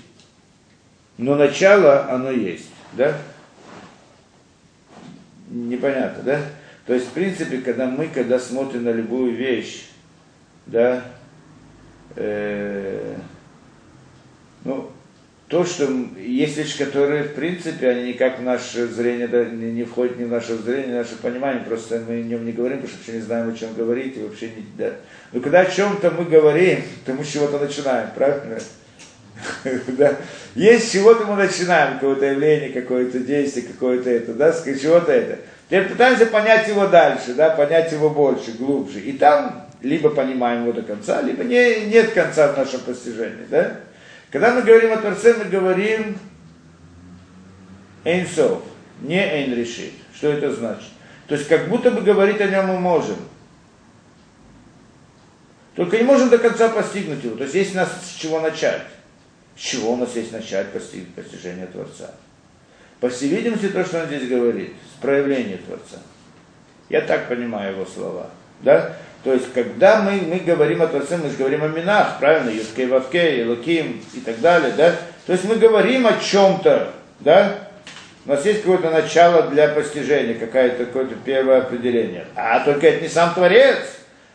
Но начало оно есть, да? Непонятно, да? То есть, в принципе, когда мы, когда смотрим на любую вещь, да, э, ну, то, что есть вещи, которые, в принципе, они никак в наше зрение, да, не, не входят ни в наше зрение, ни в наше понимание, просто мы о нем не говорим, потому что вообще не знаем, о чем говорить, и вообще не, да. Но когда о чем-то мы говорим, то мы с чего-то начинаем, правильно? Да. Есть с чего-то мы начинаем, какое-то явление, какое-то действие, какое-то это, да, с чего-то это. Теперь пытаемся понять его дальше, да, понять его больше, глубже. И там либо понимаем его до конца, либо не, нет конца в нашем постижении, да. Когда мы говорим о Творце, мы говорим Эйнсов, не Эйн решит. Что это значит? То есть как будто бы говорить о нем мы можем. Только не можем до конца постигнуть его. То есть есть у нас с чего начать. Чего у нас есть начать постиг, постижение Творца? По всей видимости, то, что он здесь говорит, с проявления Творца. Я так понимаю его слова. Да? То есть, когда мы, мы говорим о Творце, мы же говорим о минах, правильно, Юткей, Вавкей, Элоким и так далее, да? То есть мы говорим о чем-то, да? У нас есть какое-то начало для постижения, какое-то какое-то первое определение. А только это не сам Творец,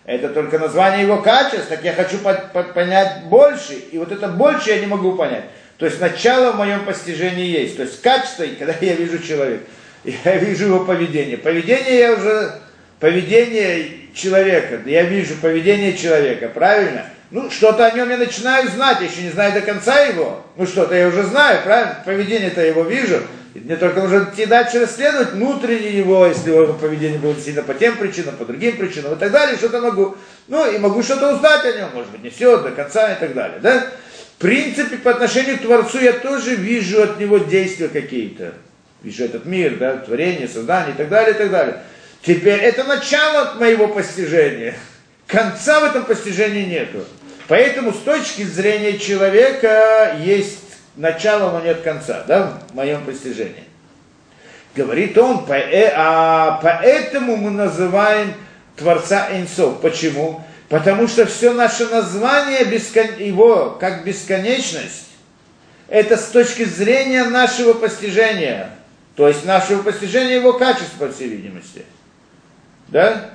это только название его качеств, так я хочу по- по- понять больше, и вот это больше я не могу понять. То есть начало в моем постижении есть. То есть качество, когда я вижу человека, я вижу его поведение. Поведение я уже, поведение человека, я вижу поведение человека, правильно? Ну, что-то о нем я начинаю знать, я еще не знаю до конца его. Ну, что-то я уже знаю, правильно? Поведение-то его вижу. И мне только нужно идти дальше расследовать внутренне его, если его поведение было сильно по тем причинам, по другим причинам и так далее, что-то могу. Ну, и могу что-то узнать о нем, может быть, не все до конца и так далее, да? В принципе, по отношению к Творцу я тоже вижу от него действия какие-то. Вижу этот мир, да, творение, создание и так далее, и так далее. Теперь это начало моего постижения. Конца в этом постижении нету. Поэтому с точки зрения человека есть начало, но нет конца, да, в моем постижении. Говорит он, «Поэ- а поэтому мы называем Творца Энсов. Почему? Потому что все наше название, его как бесконечность, это с точки зрения нашего постижения. То есть нашего постижения его качества, по всей видимости. Да?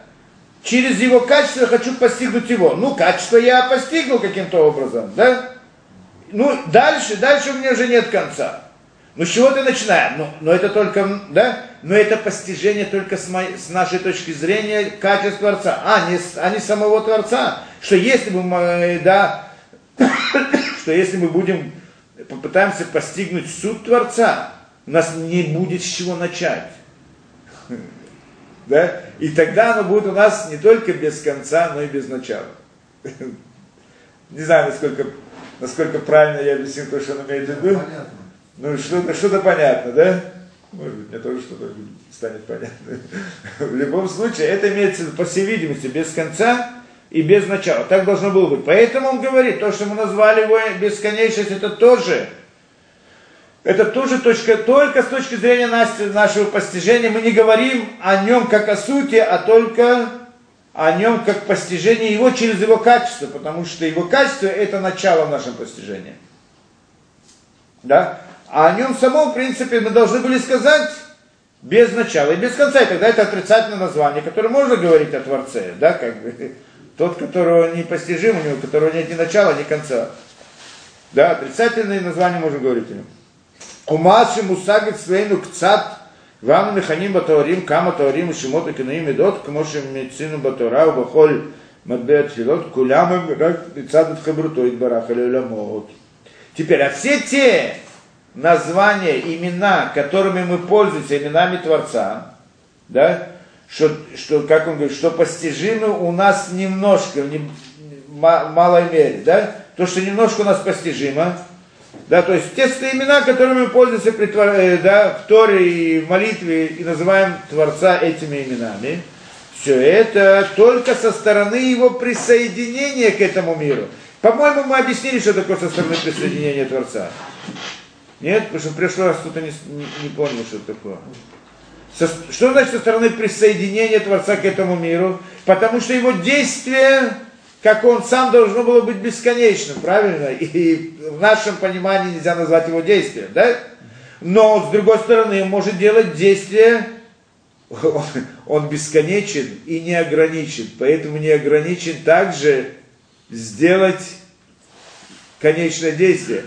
Через его качество я хочу постигнуть его. Ну, качество я постигнул каким-то образом, да? Ну, дальше, дальше у меня уже нет конца. Ну, с чего ты начинаешь? Ну, но это только, да? Но это постижение только с, моей, с нашей точки зрения качеств Творца, а не, а не самого Творца. Что если бы мы, да, что если мы будем, попытаемся постигнуть суд Творца, у нас не будет с чего начать. Да? И тогда оно будет у нас не только без конца, но и без начала. Не знаю, насколько, насколько правильно я объяснил то, что он имеет в виду. Понятно. Ну, что-то что понятно, да? Может быть, мне тоже что-то станет понятно. В любом случае, это имеется, по всей видимости, без конца и без начала. Так должно было быть. Поэтому он говорит, то, что мы назвали его бесконечность, это тоже, это тоже точка, только с точки зрения нашего постижения. Мы не говорим о нем как о сути, а только о нем как постижение его через его качество, потому что его качество это начало в нашем постижении. Да? А о нем самом, в принципе, мы должны были сказать без начала и без конца. И тогда это отрицательное название, которое можно говорить о Творце. Да? Как бы, тот, которого непостижим, у него, которого нет ни начала, ни конца. Да, отрицательное название можно говорить о нем. Умаши мусагит свейну кцат вам механим батаорим кама таорим шимот и кинаим идот кмоши медицину батора убахоль мадбеат филот кулям рак цадат хабрутой барах алюламот. Теперь, а все те названия, имена, которыми мы пользуемся, именами Творца, да, что, что, как он говорит, что постижимы у нас немножко, в не- ма- малой мере, да, то, что немножко у нас постижимо, да, то есть те имена, которыми мы пользуемся при, э, да, в Торе и в молитве и называем Творца этими именами, все это только со стороны его присоединения к этому миру. По-моему, мы объяснили, что такое со стороны присоединения Творца. Нет? Потому что в раз кто-то не, не, понял, что такое. Со- что значит со стороны присоединения Творца к этому миру? Потому что его действие, как он сам, должно было быть бесконечным, правильно? И в нашем понимании нельзя назвать его действием, да? Но, с другой стороны, он может делать действия, он, он бесконечен и не ограничен. Поэтому не ограничен также сделать конечное действие.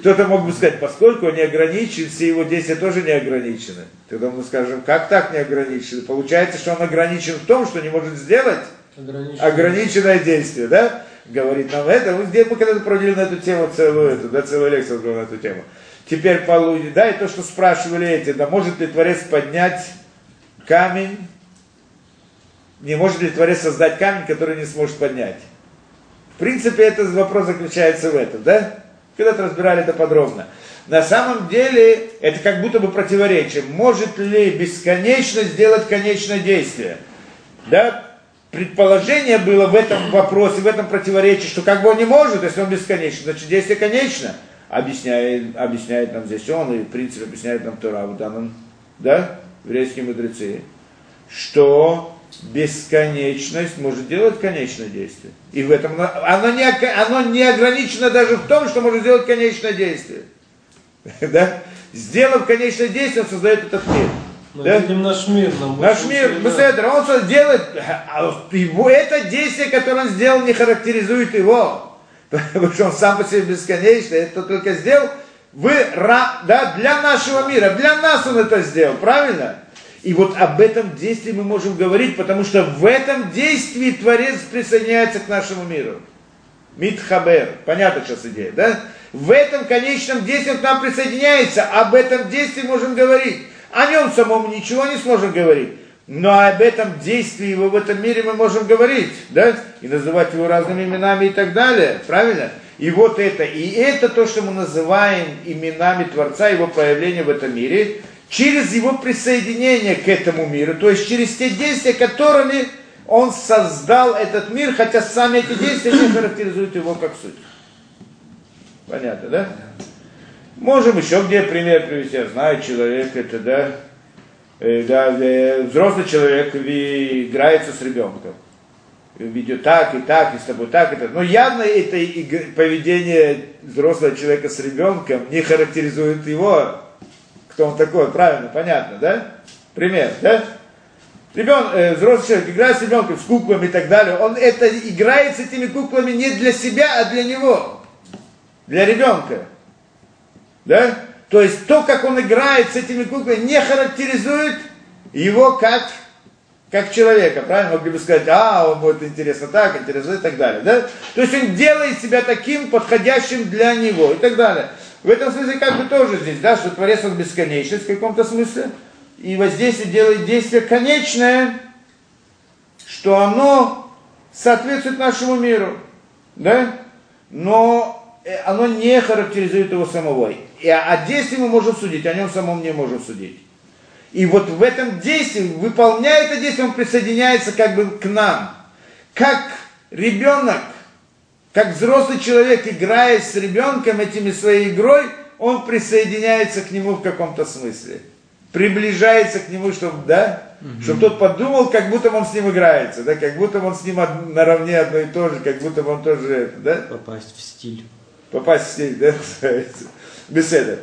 Кто-то мог бы сказать, поскольку он не ограничен, все его действия тоже не ограничены. Тогда мы скажем, как так не ограничены? Получается, что он ограничен в том, что не может сделать Ограниченность. ограниченное действие, да? Говорит нам это. Мы, где мы когда-то провели на эту тему целую, эту, да, целую лекцию на эту тему. Теперь получится, да, и то, что спрашивали эти, да, может ли Творец поднять камень, не может ли Творец создать камень, который не сможет поднять? В принципе, этот вопрос заключается в этом, да? Когда-то разбирали это подробно. На самом деле, это как будто бы противоречие. Может ли бесконечно сделать конечное действие? Да? Предположение было в этом вопросе, в этом противоречии, что как бы он не может, если он бесконечен, значит действие конечно. Объясняет, объясняет нам здесь он, и в принципе объясняет нам Тора в данном, да, еврейские мудрецы, что бесконечность может делать конечное действие. И в этом оно не, оно не ограничено даже в том, что может сделать конечное действие. Да? Сделав конечное действие, он создает этот мир. Мы Да? видим наш мир. Нам Наш мир, Беседер, он что делает, его, это действие, которое он сделал, не характеризует его. Потому что он сам по себе бесконечный, это только сделал вы, да, для нашего мира, для нас он это сделал, правильно? И вот об этом действии мы можем говорить, потому что в этом действии Творец присоединяется к нашему миру. Митхабер, понятно сейчас идея, да? В этом конечном действии он к нам присоединяется, об этом действии можем говорить. О нем самом ничего не сможем говорить. Но об этом действии его в этом мире мы можем говорить, да? И называть его разными именами и так далее, правильно? И вот это, и это то, что мы называем именами Творца, его проявление в этом мире, через его присоединение к этому миру, то есть через те действия, которыми он создал этот мир, хотя сами эти действия не характеризуют его как суть. Понятно, да? Можем еще где пример привести. Я знаю, человек это, да, э, да, э, взрослый человек играется с ребенком. Ведет так и так, и с тобой так и так. Но явно это поведение взрослого человека с ребенком не характеризует его, кто он такой, правильно, понятно, да? Пример, да? Ребен, э, взрослый человек играет с ребенком, с куклами и так далее. Он это играет с этими куклами не для себя, а для него. Для ребенка. Да? То есть то, как он играет с этими куклами, не характеризует его как, как человека. Правильно? Могли бы сказать, а, он будет интересно так, интересно и так далее. Да? То есть он делает себя таким, подходящим для него и так далее. В этом смысле как бы тоже здесь, да, что Творец он бесконечность в каком-то смысле. И воздействие делает действие конечное, что оно соответствует нашему миру. Да? Но э, оно не характеризует его самого. И о действии мы можем судить, о нем самом не можем судить. И вот в этом действии, выполняя это действие, он присоединяется как бы к нам. Как ребенок, как взрослый человек, играя с ребенком этими своей игрой, он присоединяется к нему в каком-то смысле. Приближается к нему, чтобы, да, чтобы тот подумал, как будто он с ним играется, да, как будто он с ним наравне одно и то же, как будто он тоже, да, Попасть в стиль. попасть в стиль, да, называется. Беседа.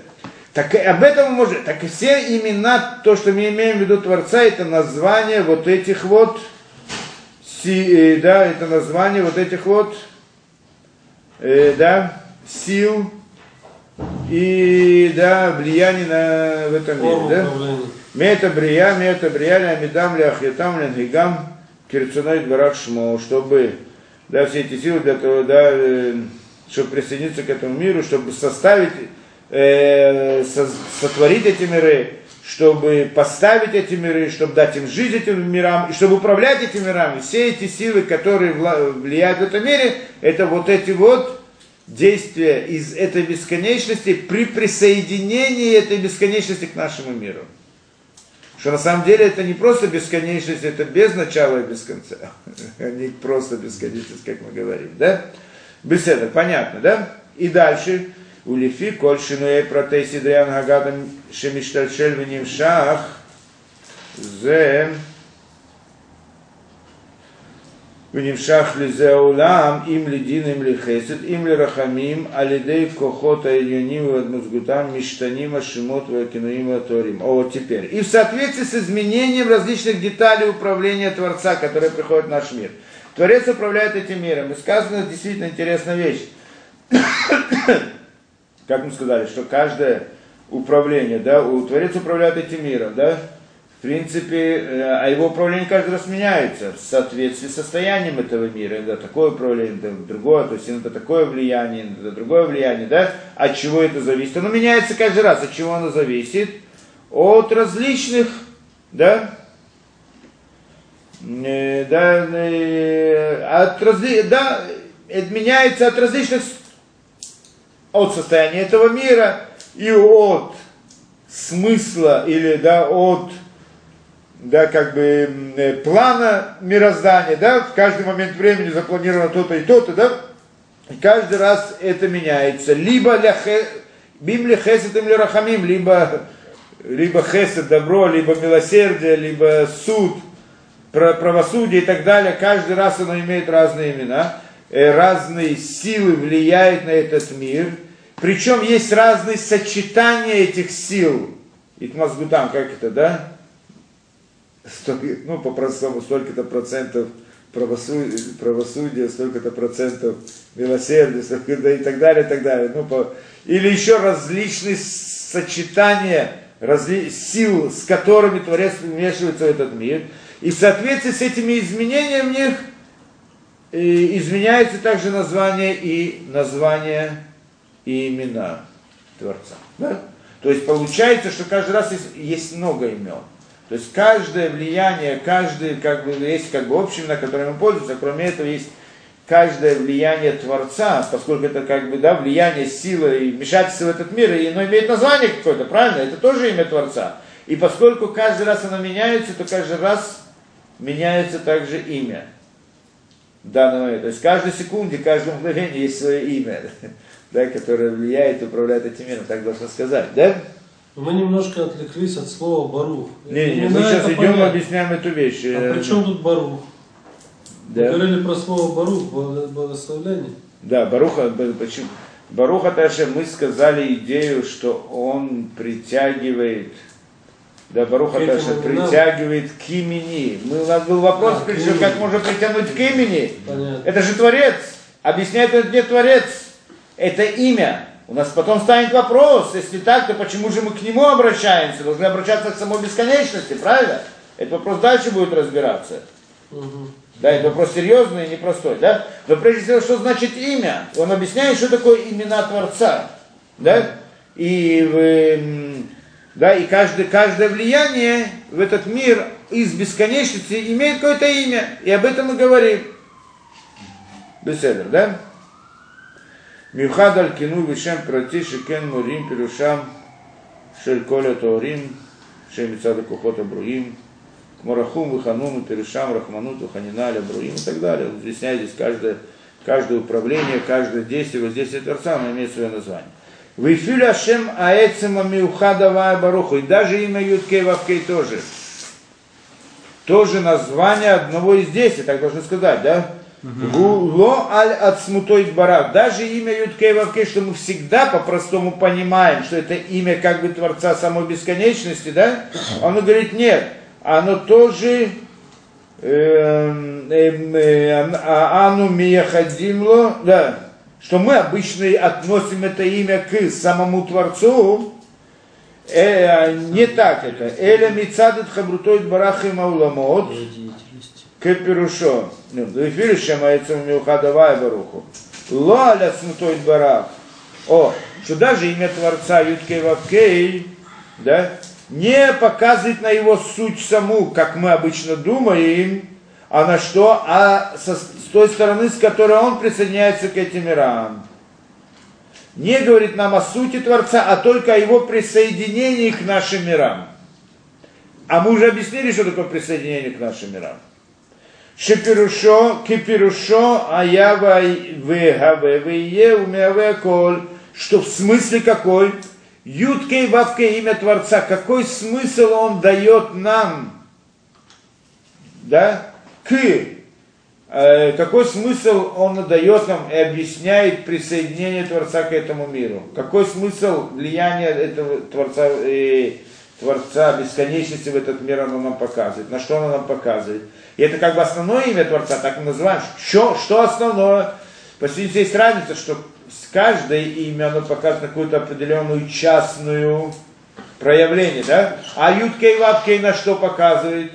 Так об этом мы можем, так и все имена, то, что мы имеем в виду Творца, это название вот этих вот, си, э, да, это название вот этих вот, э, да, сил и, да, влияние на, в этом мире, да. Мета брия, мета брия, лямидам, ляхьятам, ленгигам, кирцуной дворах шмо, чтобы, да, все эти силы для того, да, э, чтобы присоединиться к этому миру, чтобы составить, э, со- сотворить эти миры, чтобы поставить эти миры, чтобы дать им жизнь этим мирам, и чтобы управлять этими мирами. Все эти силы, которые влияют в этом мире, это вот эти вот действия из этой бесконечности при присоединении этой бесконечности к нашему миру. Что на самом деле это не просто бесконечность, это без начала и без конца. А не просто бесконечность, как мы говорим, да? Беседа, понятно, да? И дальше. Улифи коль шинуэй протеси дриан гагадам шемиштальшель веним шах зе ונמשך לזה העולם, אם לדין, אם לחסד, אם לרחמים, על ידי כוחות העליונים והדמוזגותם, משתנים השמות והכינויים והתוארים. О, вот теперь. И в соответствии с изменением различных деталей управления Творца, которые приходят в наш мир. Творец управляет этим миром. И сказана действительно интересная вещь. Как мы сказали, что каждое управление, да, у Творец управляет этим миром, да, в принципе, э, а его управление каждый раз меняется в соответствии с состоянием этого мира. Иногда такое управление, иногда другое, то есть иногда такое влияние, иногда другое влияние, да? От чего это зависит? Оно меняется каждый раз. От чего оно зависит? От различных, да, Э, да, э, от разли... да, это меняется от различных, от состояния этого мира и от смысла или да, от да, как бы э, плана мироздания, да, в каждый момент времени запланировано то-то и то-то, да, и каждый раз это меняется. Либо бим ли хесед им ли рахамим, либо, либо хесед добро, либо милосердие, либо суд, правосудие и так далее, каждый раз оно имеет разные имена, э, разные силы влияют на этот мир, причем есть разные сочетания этих сил. Итмазгутам, как это, да? Столько, ну, по-простому, столько-то процентов правосудия, правосудия столько-то процентов милосердия, столько-то и так далее, и так далее. Ну, по, или еще различные сочетания разли, сил, с которыми Творец вмешивается в этот мир. И в соответствии с этими изменениями в них и изменяется также название и название и имена Творца. Да? То есть получается, что каждый раз есть, есть много имен. То есть каждое влияние, каждый, как бы, есть как бы община, которой мы пользуемся, кроме этого есть каждое влияние Творца, поскольку это как бы, да, влияние, сила и вмешательство в этот мир, и оно имеет название какое-то, правильно? Это тоже имя Творца. И поскольку каждый раз оно меняется, то каждый раз меняется также имя данного. То есть каждой секунде, каждое мгновение есть свое имя, да, которое влияет и управляет этим миром, так должно сказать, да? Мы немножко отвлеклись от слова барух. Не, не, мы сейчас идем понятно. объясняем эту вещь. А при чем тут барух? Да. Мы говорили про слово барух, благословление. Да, баруха, почему? Баруха Таше мы сказали идею, что он притягивает, да, Баруха Таше притягивает к имени. Мы, у нас был вопрос, а, пришел, как можно притянуть к имени. Понятно. Это же Творец. Объясняет, это не Творец. Это имя. У нас потом станет вопрос, если так, то почему же мы к нему обращаемся? Должны обращаться к самой бесконечности, правильно? Этот вопрос дальше будет разбираться. Угу. Да, это вопрос серьезный и непростой, да? Но прежде всего, что значит имя? Он объясняет, что такое имена Творца, да? И, да, и каждое, каждое влияние в этот мир из бесконечности имеет какое-то имя, и об этом мы говорим. Беседер, да? מיוחד על כינוי בשם פרטי שכן מורים פירושם של כל התוארים שהם מצד הכוחות הברואים, כמו רחום וחנון ופירושם רחמנות וחנינה על הברואים и так далее. Он объясняет здесь каждое, каждое управление, каждое действие, воздействие Творца, оно имеет свое название. Вифиль Ашем Аэцема Миухадава Баруху. И даже имя Юткей Вавкей тоже. Тоже название одного из действий, так должны сказать, да? Ло аль от смутой барак. Даже имя Юткей Вавкей, что мы всегда по-простому понимаем, что это имя как бы Творца самой бесконечности, да? Он говорит, нет, оно тоже эм, эм, э, а, Ану Мияхадимло, да, что мы обычно относим это имя к самому Творцу, э, не так это. Эля Мицадет Хабрутой Барахи Мауламот. Кепирушо. Эфир Шамайцем Милхадавай Баруху. Ло аля смутой барах. О, что даже имя Творца Юткей Вавкей, да, не показывает на его суть саму, как мы обычно думаем, а на что? А со, с той стороны, с которой он присоединяется к этим мирам. Не говорит нам о сути Творца, а только о его присоединении к нашим мирам. А мы уже объяснили, что такое присоединение к нашим мирам. Шепирушо, кипирушо, аява вегаве вее умяве коль. Что в смысле какой? Юткей вавкей имя Творца. Какой смысл он дает нам? Да? К. Э, какой смысл он дает нам и объясняет присоединение Творца к этому миру? Какой смысл влияния этого Творца, э, Творца бесконечности в этот мир оно нам показывает? На что оно нам показывает? И это как бы основное имя Творца, так мы называем. Что, что основное? Посмотрите, есть разница, что каждое имя, оно показывает какую-то определенную частную проявление, да? А Юткей Вавкей на что показывает?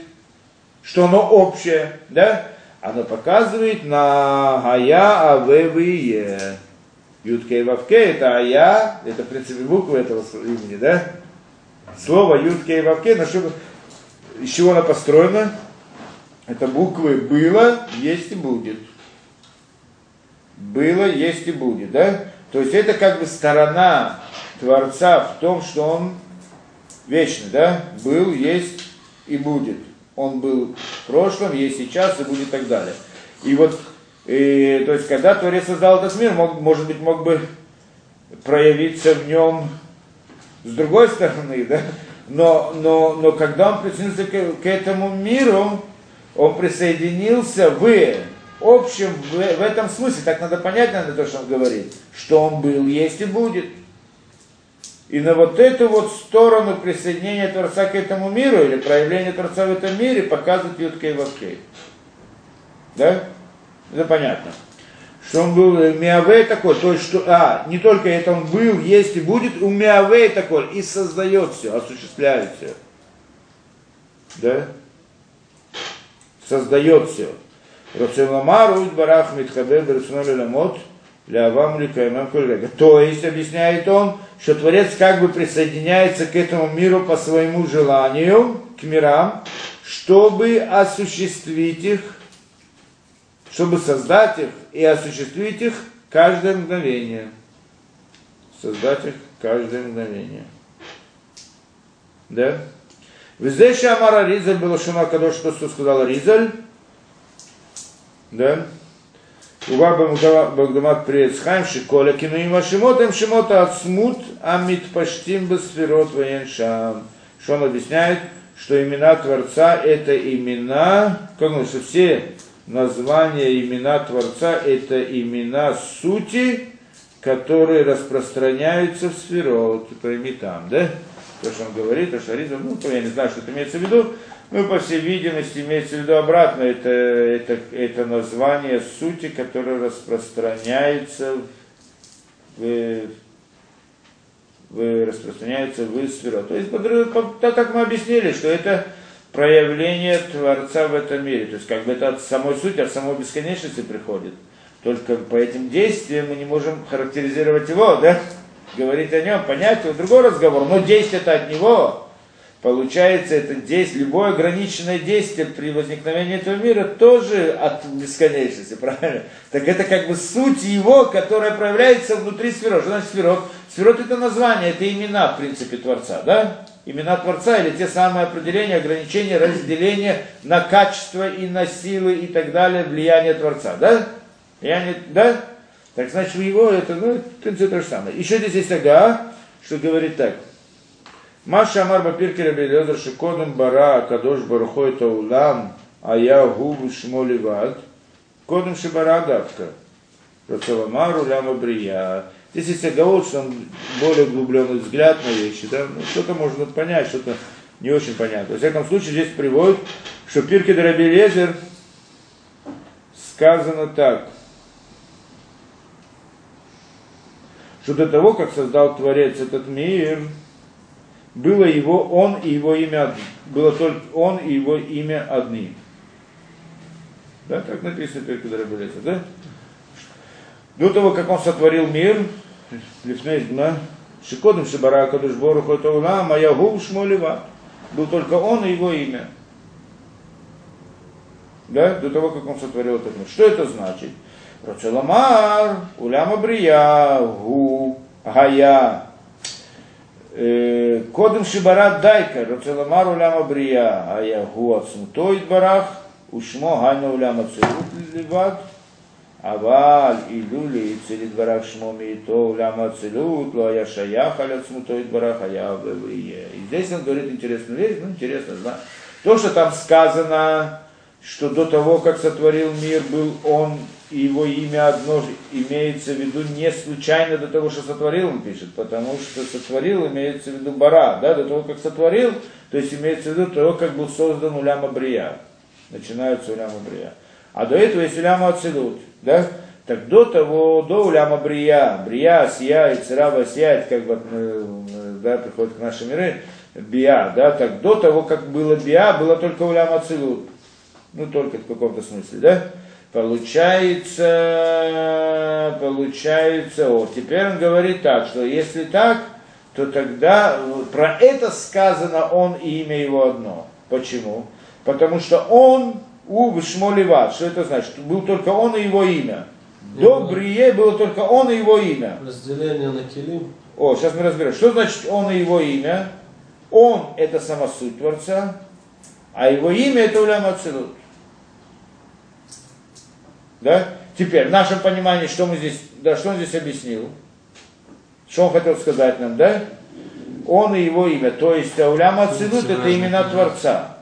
Что оно общее, да? Оно показывает на Ая Авевие. Юткей Вавкей это Ая, это в принципе буквы этого имени, да? Слово Юткей Вавкей, на что, из чего оно построено? Это буквы было, есть и будет. Было, есть и будет, да? То есть это как бы сторона Творца в том, что он вечный, да? Был, есть и будет. Он был в прошлом, есть сейчас и будет и так далее. И вот, и, то есть, когда Творец создал этот мир, мог, может быть, мог бы проявиться в нем с другой стороны, да? Но, но, но когда он присоединился к, к этому миру, Он присоединился в общем, в, в этом смысле, так надо понять, надо то, что он говорит, что он был, есть и будет. И на вот эту вот сторону присоединения Творца к этому миру, или проявления Творца в этом мире, показывает Ютка и Вавкей. Да? Это понятно. Что он был Миавей такой, то есть что, а, не только это он был, есть и будет, у Миавей такой, и создает все, осуществляет все. Да? Создает все. Рацеламару Барах Берсуноли Ламот Лявам Ликаймам Кульрега. То есть, объясняет он, что Творец как бы присоединяется к этому миру по своему желанию, к мирам, чтобы осуществить их, чтобы создать их и осуществить их каждое мгновение. Создать их каждое мгновение. Да? Везде Амара Ризаль было Шума Кадош, что сказал Ризаль, да? Угаба Багдамат Приецхайм, Шиколя, Кинуим Ашимотем, Шимота Ацмут, Амит Паштим Басферот Ваеншам. Что он объясняет, что имена Творца это имена, как он, что все названия имена Творца это имена сути, которые распространяются в сферот, пойми там, да? То, что он говорит, то, что Ариза, ну, я не знаю, что это имеется в виду, ну, по всей видимости, имеется в виду обратно, это, это, это название сути, которое распространяется в, в, распространяется в сферу. То есть, так как мы объяснили, что это проявление Творца в этом мире. То есть, как бы это от самой сути, от самой бесконечности приходит. Только по этим действиям мы не можем характеризировать его, да? Говорить о нем, понять, это другой разговор. Но действие это от него. Получается, это действие, любое ограниченное действие при возникновении этого мира тоже от бесконечности, правильно? Так это как бы суть его, которая проявляется внутри сферот. Что значит сферот? Сферот это название, это имена, в принципе, Творца, да? Имена Творца или те самые определения, ограничения, разделения на качество и на силы и так далее, влияние Творца, да? Влияние, да? Так значит, его это, ну, принципе, то же самое. Еще здесь есть ага, что говорит так – Маша Амар Бапирки Рабелезер Шикодом Бара Кадош Барухой Таулам Ая Губу Шмоливад Кодом Шибара Давка Рацаламару Ляма Брия Здесь есть оговор, что он более углубленный взгляд на вещи, да? ну, что-то можно понять, что-то не очень понятно. Во всяком случае, здесь приводит, что Пирки Дарабелезер сказано так, что до того, как создал Творец этот мир, было его он и его имя, было только он и его имя одни. Да, так написано перед Кудрабелеца, да? До того, как он сотворил мир, Лифнейдна, Шикодом Шибара Кадуш Бору Хотаула, Моя Гул Шмолева. Был только он и его имя. Да, до того, как он сотворил этот мир. Что это значит? Рацеламар, Уляма Брия, Гу, Гая, קודם שברא דייקה, רוצה לומר עולם הבריאה, היה הוא עצמותו יתברך, ושמו היינו עולם הצירות לבד, אבל אילו אצל יתברך שמו מאיתו עולם האצילות, לא היה שייך על עצמותו יתברך, היה ובריאה. И здесь он говорит интересную вещь, ну интересно, да. То, что там сказано, что до того, как сотворил мир, был он и его имя одно имеется в виду не случайно до того, что сотворил, он пишет, потому что сотворил имеется в виду бара, да, до того, как сотворил, то есть имеется в виду того, как был создан уляма брия. Начинается уляма брия. А до этого есть уляма ацелут, да, так до того, до уляма брия, брия сияет, цирава сияет, как вот, да, приходит к нашим миры, биа, да, так до того, как было биа, было только уляма ацелут. Ну, только в каком-то смысле, да? Получается, получается, о, теперь он говорит так, что если так, то тогда про это сказано он и имя его одно. Почему? Потому что он у Шмолева, что это значит? Был только он и его имя. До Брие было только он и его имя. Разделение на Келим. О, сейчас мы разберем. Что значит он и его имя? Он это сама суть Творца, а его имя это Улям Ацелут. Да? Теперь, в нашем понимании, что мы здесь, да, что он здесь объяснил? Что он хотел сказать нам, да? Он и его имя. То есть Аулям Ацилут это имена Творца.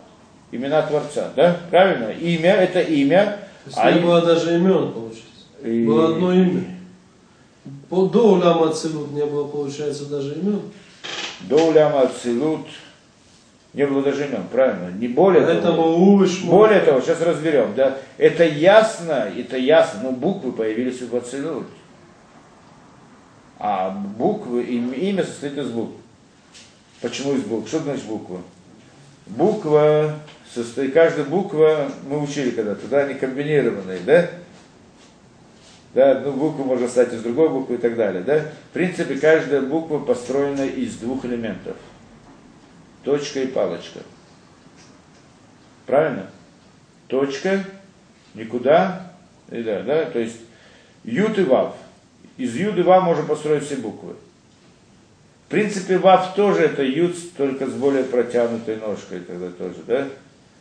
Имена Творца, да? Правильно? Имя это имя. То есть а не было даже имен, получается. и- Было одно имя. До Уляма Ацилут не было, получается, даже имен. До Уляма Ацилут не имен, правильно? Не более того. Поэтому Уш, Более того, сейчас разберем, да, это ясно, это ясно, но буквы появились в Ацилут. А буквы, им- имя состоит из букв. Почему из букв? Что значит буква? Буква состоит, каждая буква, мы учили когда-то, да, они комбинированные, да? Да, одну букву можно стать из другой буквы и так далее, да? В принципе, каждая буква построена из двух элементов. Точка и палочка. Правильно? Точка, никуда, и да, да, то есть ют и вав. Из ют и вав можно построить все буквы. В принципе, вав тоже это ют, только с более протянутой ножкой тогда тоже, да?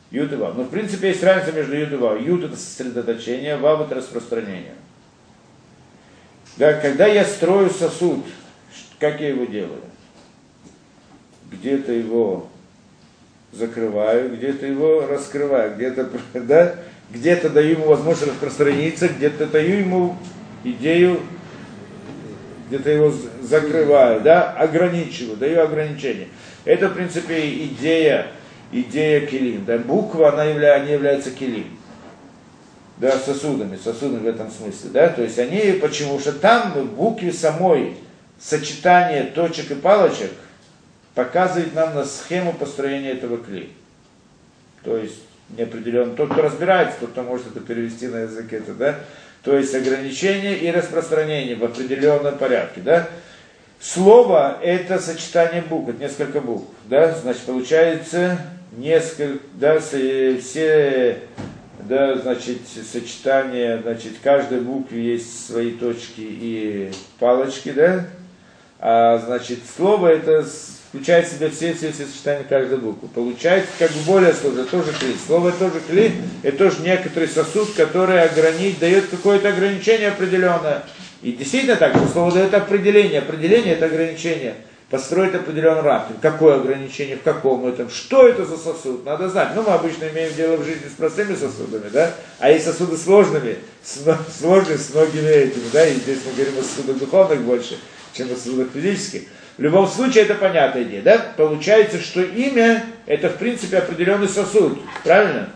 Ют и вав. Но в принципе есть разница между ют и вав. Ют это сосредоточение, вав это распространение. Да, когда я строю сосуд, как я его делаю? Где-то его закрываю, где-то его раскрываю, где-то, да, где-то даю ему возможность распространиться, где-то даю ему идею, где-то его закрываю, да, ограничиваю, даю ограничения. Это, в принципе, идея, идея килим. Да, буква, она явля, они являются килим. Да, сосудами, сосудами в этом смысле, да, то есть они, почему что там в букве самой сочетание точек и палочек показывает нам на схему построения этого клея. То есть неопределенно. Тот, кто разбирается, тот, кто может это перевести на язык, это, да? То есть ограничение и распространение в определенном порядке, да? Слово – это сочетание букв, это несколько букв, да? Значит, получается несколько, да, с- все, да, значит, сочетание, значит, в каждой букве есть свои точки и палочки, да? А, значит, слово это включает в себя все, все, все сочетания каждой буквы. Получается как бы более сложно, тоже кли. Слово тоже кли, это тоже некоторый сосуд, который ограничит, дает какое-то ограничение определенное. И действительно так, что слово дает определение. Определение это ограничение. Построить определенный рамки. Какое ограничение, в каком этом, что это за сосуд, надо знать. Ну, мы обычно имеем дело в жизни с простыми сосудами, да, а есть сосуды сложными, с, сложные с многими этими, да, и здесь мы говорим о сосудах духовных больше, чем о сосудах физических. В любом случае, это понятная идея, да? Получается, что имя – это, в принципе, определенный сосуд, правильно?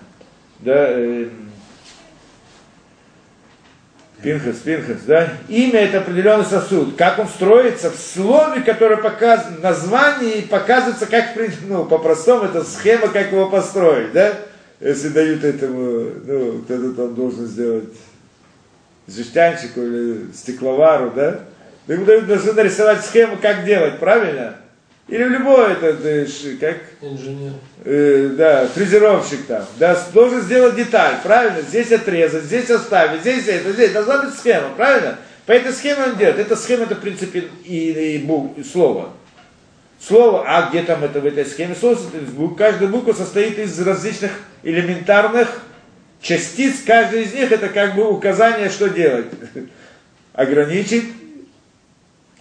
Да, эм, Пинхас, Пинхас, да? Имя это определенный сосуд. Как он строится в слове, которое показано, название показывается, как, ну, по-простому, это схема, как его построить, да? Если дают этому, ну, кто-то там должен сделать жестянщику или стекловару, да? Ему должны нарисовать схему, как делать, правильно? Или в любой, это, это ж, как, Инженер. э, да, фрезеровщик там, да, должен сделать деталь, правильно? Здесь отрезать, здесь оставить, здесь это, здесь. Должна быть схема, правильно? По этой схеме он делает. Эта схема, это, в принципе, и, и бу- и слово. Слово, а где там это в этой схеме? Слово букв. Каждая буква состоит из различных элементарных частиц. Каждая из них это как бы указание, что делать. Ограничить,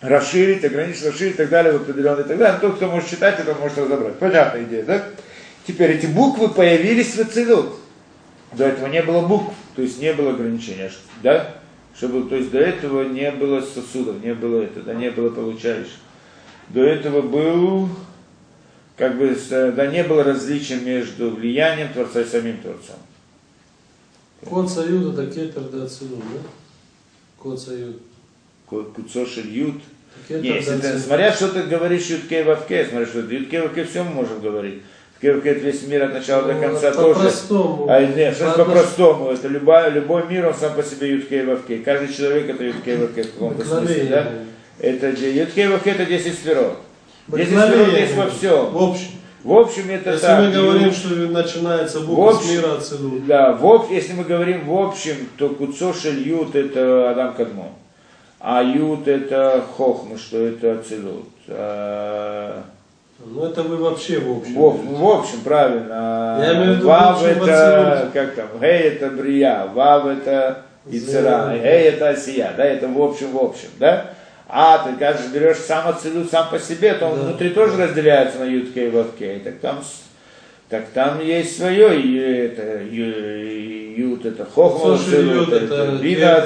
расширить, ограничить, расширить и так далее, в определенный и так далее. Тот, кто может читать, это может разобрать. Понятная идея, да? Теперь эти буквы появились в Ацилут. До этого не было букв, то есть не было ограничения, да? Чтобы, то есть до этого не было сосудов, не было это, да, не было получающих. До этого был, как бы, да, не было различия между влиянием Творца и самим Творцом. Код Союза это кетер да Ацилут, да? Код Союз. Ку- Куцошель Ют. Кетер Не, если ты, смотря что ты говоришь Юткей Вавке, смотри, что ты Юткей Вавке все мы можем говорить. Юткей весь мир от начала до Ну, конца тоже. По-простому. А нет, что По по-простому, это любая, любой мир, он сам по себе Юткей Вавке. Каждый человек это Юткей Вавке в каком-то смысле, да? Это Юткей Вавке это 10 сферот. 10 Мгновение. сферот есть во всем. В общем. В общем, это Если так. мы говорим, Ют- что начинается буква с мира Ацилут. Да, в, если мы говорим в общем, то Куцошель Ют это Адам Кадмон. А Ют это Хохма, что это Ацилут. А, Ну это вы вообще в общем. В, в общем, правильно. Я имею в виду Вав в общем, это, абсолюте. как там, Гей это Брия, Вав это Ицера. Гей это Осия, да, это в общем, в общем, да. А ты, когда берешь сам Ацилут сам по себе, то он Да. внутри тоже разделяется на Ютке и Вавке. Так там, Так там есть свое, и это, ю- ют, это хохма ют, это бина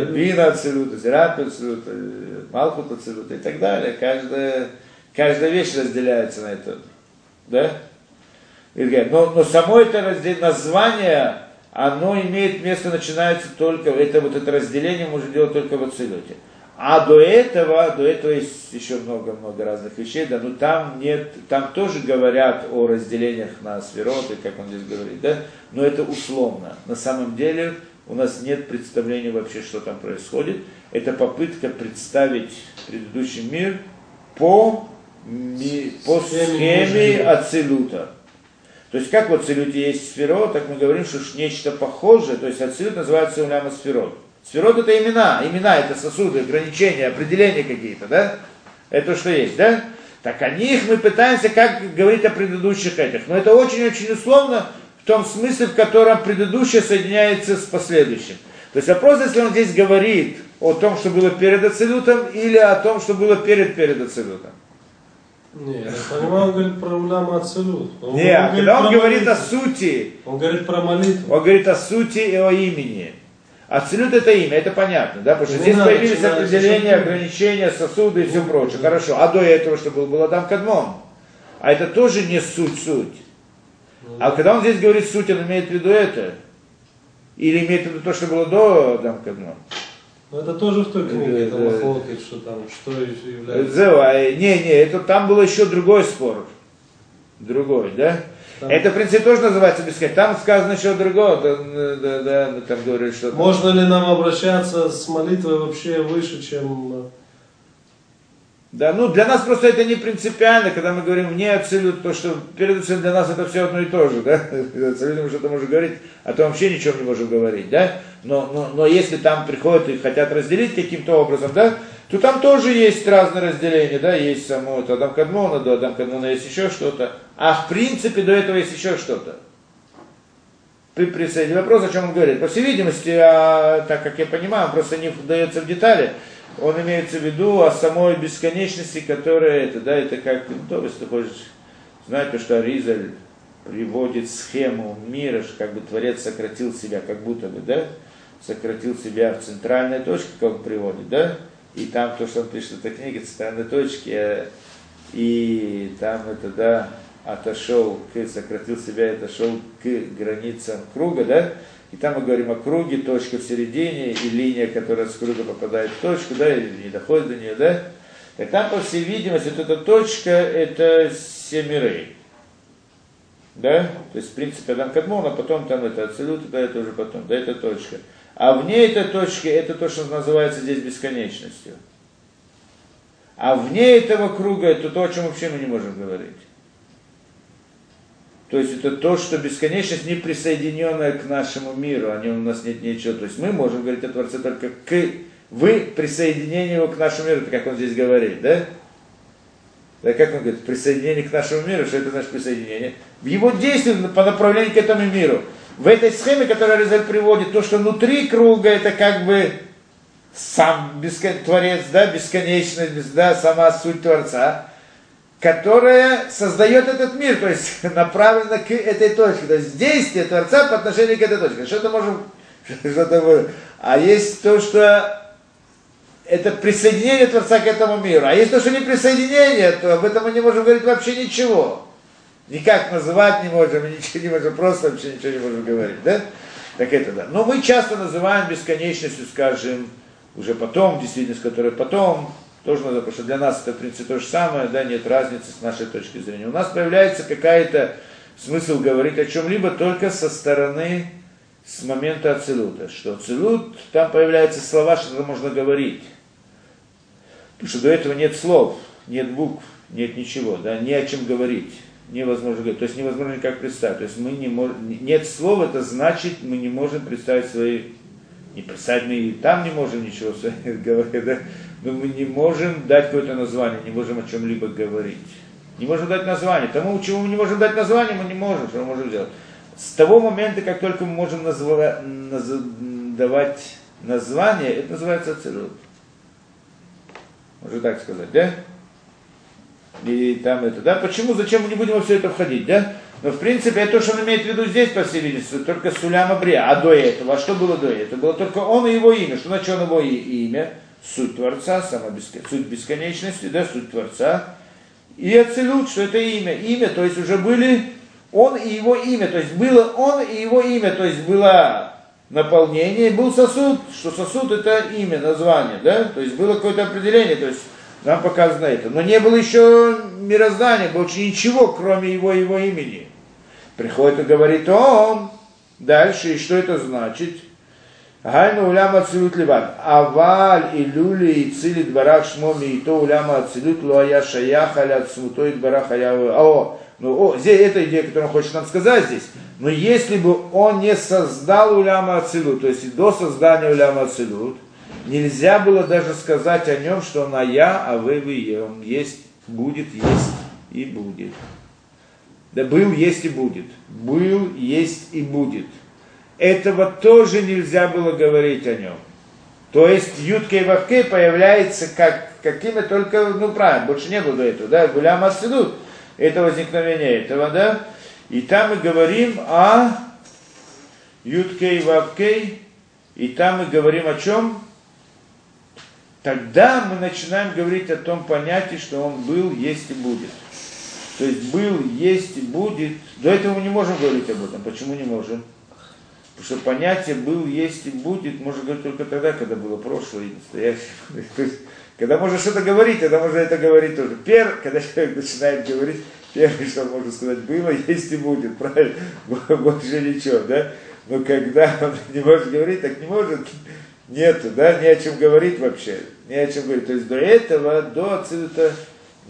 ют. бина ацилут, зират ацилут, малхут ацилут и так далее. Каждая, каждая вещь разделяется на это. Да? Но, но само это раздел- название, оно имеет место, начинается только, это вот это разделение можно делать только в Ацилуте. А до этого, до этого есть еще много-много разных вещей, да, но там нет, там тоже говорят о разделениях на сфероты, как он здесь говорит, да, но это условно. На самом деле у нас нет представления вообще, что там происходит. Это попытка представить предыдущий мир по, ми- по Схеме. Ацилута. То есть как в Ацилюте есть сферот, так мы говорим, что нечто похожее, то есть Ацилют называется уляма сферот. Сферот это имена, имена это сосуды, ограничения, определения какие-то, да? Это что есть, да? Так о них мы пытаемся как говорить о предыдущих этих. Но это очень-очень условно в том смысле, в котором предыдущее соединяется с последующим. То есть вопрос, если он здесь говорит о том, что было перед Ацилютом, или о том, что было перед перед Ацилютом. Не, я понимаю, он говорит про Уляма Ацелют. Он, Не, а когда он говорит о сути, Он говорит про молитву. Он говорит о сути и о имени. Абсолют это имя, это понятно, да? Потому что Не здесь надо появились определения, ограничения, сосуды и все Ну, прочее. Хорошо. А до этого, что был, был Адам Кадмон. А это тоже не суть-суть. А когда он здесь говорит суть, он имеет в виду это? Или имеет в виду то, что было до Адам Кадмон? Но это тоже в той книге, Да, там да. Махлокет, что там, что является. Зева, э, Не, не, это там был еще другой спор. Другой, да? Там- Это, в принципе, тоже называется бесконечно. Там сказано еще другое. Да, да, да, там говорят, что... Можно ли нам обращаться с молитвой вообще выше, чем... э, Да, ну для нас просто это не принципиально, когда мы говорим вне абсолют, то что перед абсолют для нас это все одно и то же, да? Абсолютно что-то можем говорить, а то вообще ничего не можем говорить, да? Но, но, но если там приходят и хотят разделить каким-то образом, да, то там тоже есть разные разделения, да, есть само это Адам Кадмона, до Адам Кадмона есть еще что-то, а в принципе до этого есть еще что-то. При присоединении. Вопрос, о чем он говорит. По всей видимости, а, так как я понимаю, он просто не вдается в детали, он имеется в виду о самой бесконечности, которая это, да, это как, ну, то, если ты хочешь знать, то, что Аризаль приводит схему мира, что как бы Творец сократил себя, как будто бы, да, сократил себя в центральной точке, как он приводит, да, и там то, что он пишет в этой книге, центральной точки, и там это, да, отошел к, сократил себя и отошел к границам круга, да, и там мы говорим о круге, точка в середине, и линия, которая с круга попадает в точку, да, и не доходит до нее, да. Так там, по всей видимости, вот эта точка, это семерей. Да? То есть, в принципе, Адам Кадмон, а потом там это Ацелют, да, это уже потом, да, это точка. А вне этой точки, это то, что называется здесь бесконечностью. А вне этого круга, это то, о чем вообще мы не можем говорить. То есть это то, что бесконечность не присоединенная к нашему миру, о нем у нас нет ничего. То есть мы можем говорить о Творце только к вы присоединение его к нашему миру, как он здесь говорит, да? Да, как он говорит, присоединение к нашему миру, что это значит присоединение? В его действии по направлению к этому миру. В этой схеме, которую Резаль приводит, то, что внутри круга, это как бы сам бескон... Творец, да, бесконечность, да, сама суть Творца, которая создает этот мир, то есть направлена к этой точке. То есть действие Творца по отношению к этой точке. Что-то можем, что-то А есть то, что это присоединение Творца к этому миру. А есть то, что не присоединение, то об этом мы не можем говорить вообще ничего. Никак называть не можем, ничего не можем, просто вообще ничего не можем говорить, да? Так это да. Но мы часто называем бесконечностью, скажем, уже потом, действительность, которая потом, тоже надо, потому что для нас это, в принципе, то же самое, да, нет разницы с нашей точки зрения. У нас появляется какая-то смысл говорить о чем-либо только со стороны, с момента Ацелута, что Ацелут, там появляются слова, что можно говорить. Потому что до этого нет слов, нет букв, нет ничего, да, не о чем говорить. Невозможно говорить. То есть невозможно никак представить. То есть мы не можем, нет слов, это значит, мы не можем представить свои, не представить, мы и там не можем ничего говорить, да, но мы не можем дать какое-то название, не можем о чем-либо говорить. Не можем дать название. Тому, чему мы не можем дать название, мы не можем, что мы можем сделать. С того момента, как только мы можем назва, наз, давать название, это называется ацелут. Можно так сказать, да? И там это, да? Почему, зачем мы не будем во все это входить, да? Но в принципе это то, что он имеет в виду здесь, по всей видимости, только Суляма Брия. А до этого, а что было до этого? Было только он и его имя. Что значит его имя? Суть Творца, сама бескон... суть бесконечности, да, суть Творца. И Ацелют, что это имя. Имя, то есть уже были он и его имя, то есть было он и его имя, то есть было наполнение, был сосуд, что сосуд это имя, название, да, то есть было какое-то определение, то есть нам показано это. Но не было еще мироздания, больше ничего, кроме его его имени. Приходит и говорит он дальше, и что это значит? Гайну уляма ацилут ливан. Аваль и люли и цили дбарах шмоми и то уляма ацилут луая шаях аля цмутой дбарах аява. О, ну, о, здесь эта идея, которую он хочет нам сказать здесь. Но если бы он не создал уляма ацилут, то есть до создания уляма ацилут, нельзя было даже сказать о нем, что он а я, а вы, вы, он есть, будет, есть и будет. Да был, есть и будет. Был, есть и будет. Этого тоже нельзя было говорить о нем. То есть Ютка и Вавке появляется как, какими только, ну правильно, больше не было до этого, да, Гулям Асидут, это возникновение этого, да, и там мы говорим о Ютке и и там мы говорим о чем? Тогда мы начинаем говорить о том понятии, что он был, есть и будет. То есть был, есть и будет. До этого мы не можем говорить об этом. Почему не можем? Потому что понятие был, есть и будет можно говорить только тогда, когда было прошлое и настоящее. То есть, когда можно что-то говорить, тогда можно это говорить тоже. Первый, когда человек начинает говорить, первое, что может сказать, было, есть и будет, правильно? Больше ничего, да? Но когда он не может говорить, так не может, нету, да, не о чем говорить вообще, не о чем говорить. То есть до этого, до отсюда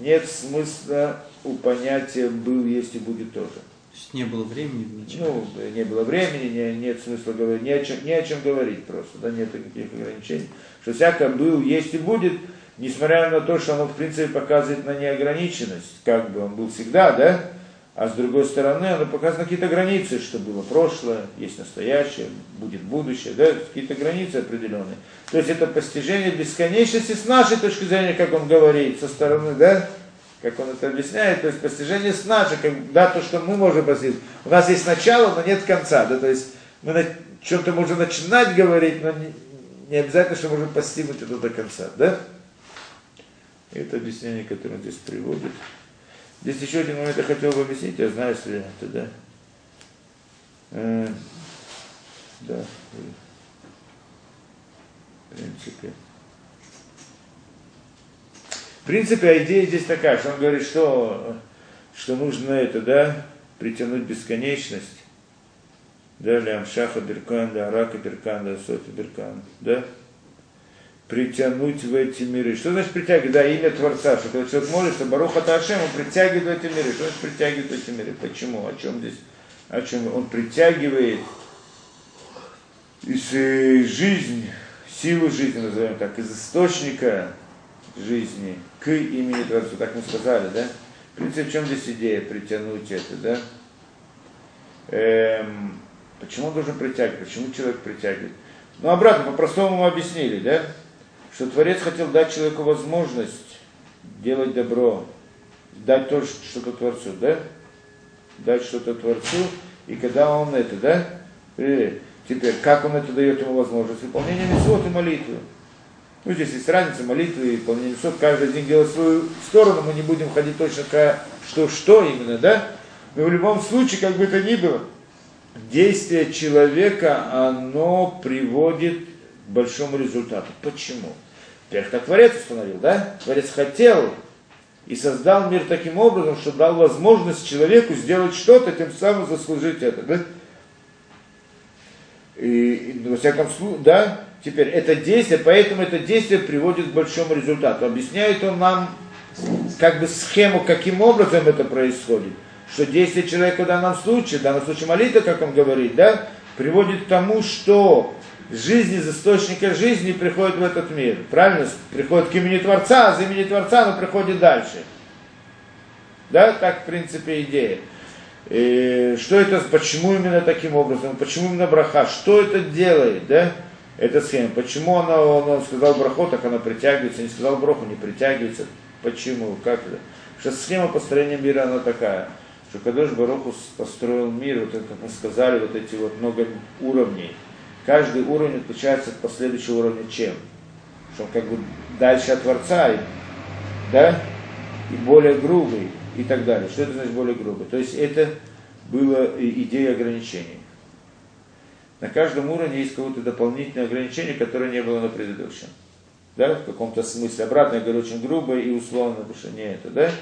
нет смысла у понятия был, есть и будет тоже. То есть не было времени вначале. Ну, не было времени, не, нет смысла говорить, ни о, чем, ни о чем говорить просто, да, нет никаких ограничений. Что всякое был, есть и будет, несмотря на то, что оно, в принципе, показывает на неограниченность, как бы он был всегда, да, а с другой стороны, оно показывает какие-то границы, что было прошлое, есть настоящее, будет будущее, да, какие-то границы определенные. То есть это постижение бесконечности с нашей точки зрения, как он говорит, со стороны, да, как он это объясняет, то есть постижение с нашей, как, да, то, что мы можем постичь. У нас есть начало, но нет конца, да, то есть мы на чем-то можем начинать говорить, но не, не обязательно, что можем постигнуть это до конца, да? Это объяснение, которое он здесь приводит. Здесь еще один момент я хотел бы объяснить, я знаю, если это, да. Э, да, в принципе. В принципе, идея здесь такая, что он говорит, что, что нужно это, да, притянуть бесконечность, да, Лямшаха Беркан, да, Арака Беркан, да, Софи Беркан, да, притянуть в эти миры. Что значит притягивать? Да, имя Творца, что когда человек молится, Баруха Ташем, он притягивает в эти миры. Что значит притягивает в эти миры? Почему? О чем здесь? О чем? Он притягивает из э, жизни, силу жизни, назовем так, из источника жизни к имени Творцу. Так мы сказали, да? В принципе, в чем здесь идея притянуть это, да? Эм, почему он должен притягивать? Почему человек притягивает? Ну, обратно, по-простому мы объяснили, да? Что Творец хотел дать человеку возможность делать добро, дать то, что-то Творцу, да? Дать что-то Творцу, и когда он это, да? Теперь, как он это дает ему возможность? Выполнение митцвот и молитвы. Ну, здесь есть разница молитвы и выполнение митцвот. Каждый день делает свою сторону, мы не будем ходить точно, что, что именно, да? Но в любом случае, как бы это ни было, действие человека, оно приводит большому результату. Почему? Во-первых, так Творец установил, да? Творец хотел и создал мир таким образом, что дал возможность человеку сделать что-то, тем самым заслужить это, да? И, и во всяком случае, да, теперь это действие, поэтому это действие приводит к большому результату. Объясняет он нам как бы схему, каким образом это происходит. Что действие человека в данном случае, в данном случае молитва, как он говорит, да, приводит к тому, что жизнь из источника жизни приходит в этот мир. Правильно? Приходит к имени Творца, а за имени Творца оно приходит дальше. Да, так в принципе идея. И что это, почему именно таким образом, почему именно браха, что это делает, да, эта схема, почему она, он, он сказал браху, так она притягивается, не сказал браху, не притягивается. Почему? Как это? Что схема построения мира, она такая, что Кадош Бароху построил мир, вот это, как мы сказали, вот эти вот много уровней. Каждый уровень отличается от последующего уровня чем? Что он как бы дальше от Творца, да, и более грубый, и так далее. Что это значит более грубый? То есть это была идея ограничений. На каждом уровне есть какое-то дополнительное ограничение, которое не было на предыдущем. Да, в каком-то смысле. Обратно я говорю очень грубо и условно, потому что не это, да?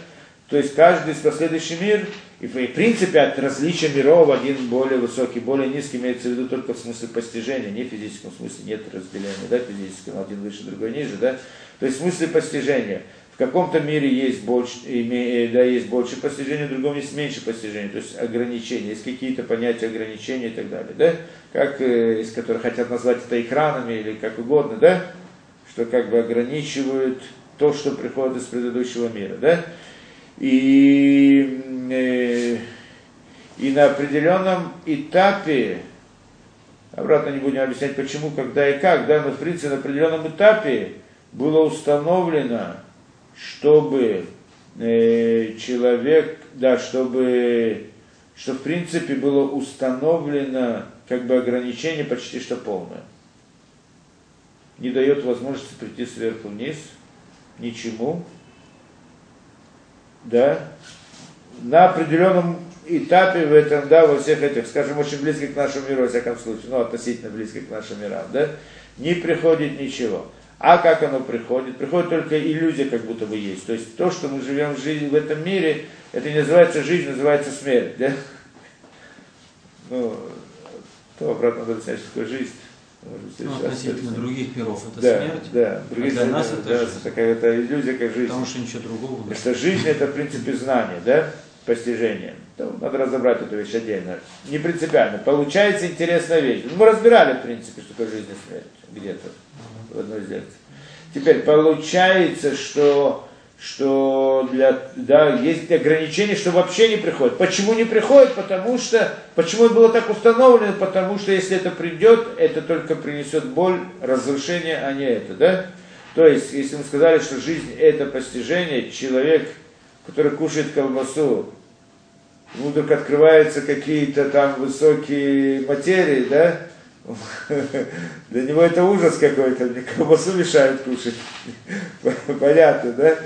То есть каждый из последующий мир, и в принципе от различия миров один более высокий, более низкий имеется в виду только в смысле постижения, не в физическом смысле, нет разделения, да, физического, один выше, другой ниже, да. То есть в смысле постижения. В каком-то мире есть больше, да, есть больше постижений, в другом есть меньше постижений, то есть ограничения, есть какие-то понятия ограничений и так далее, да, как, э, из которых хотят назвать это экранами или как угодно, да, что как бы ограничивают то, что приходит из предыдущего мира, да. И, э, и на определенном этапе, обратно не будем объяснять почему, когда и как, да, но в принципе на определенном этапе было установлено, чтобы э, человек, да, чтобы, что в принципе было установлено как бы ограничение почти что полное. Не дает возможности прийти сверху вниз, ничему, да, на определенном этапе в этом, да, во всех этих, скажем, очень близко к нашему миру, во всяком случае, ну, относительно близко к нашим мирам, да, не приходит ничего. А как оно приходит? Приходит только иллюзия, как будто бы есть. То есть то, что мы живем в жизни в этом мире, это не называется жизнь, называется смерть, да? Ну, то обратно надо сказать, что такое жизнь. Ну, относительно других миров это да, смерть, да, других а для нас это да, жизнь. такая это иллюзия, как жизнь. Потому что ничего другого нет. Что жизнь это в принципе знание, да, постижение. Надо разобрать эту вещь отдельно. Не принципиально. Получается интересная вещь. Мы разбирали, в принципе, что такое жизнь и смерть где-то в одной из лекций. Теперь получается, что что для, да, есть ограничения, что вообще не приходит. Почему не приходит? Потому что, почему было так установлено? Потому что если это придет, это только принесет боль, разрушение, а не это, да? То есть, если мы сказали, что жизнь это постижение, человек, который кушает колбасу, ему вдруг открываются какие-то там высокие материи, да, для него это ужас какой-то, мне колбасу мешают кушать. Понятно, да?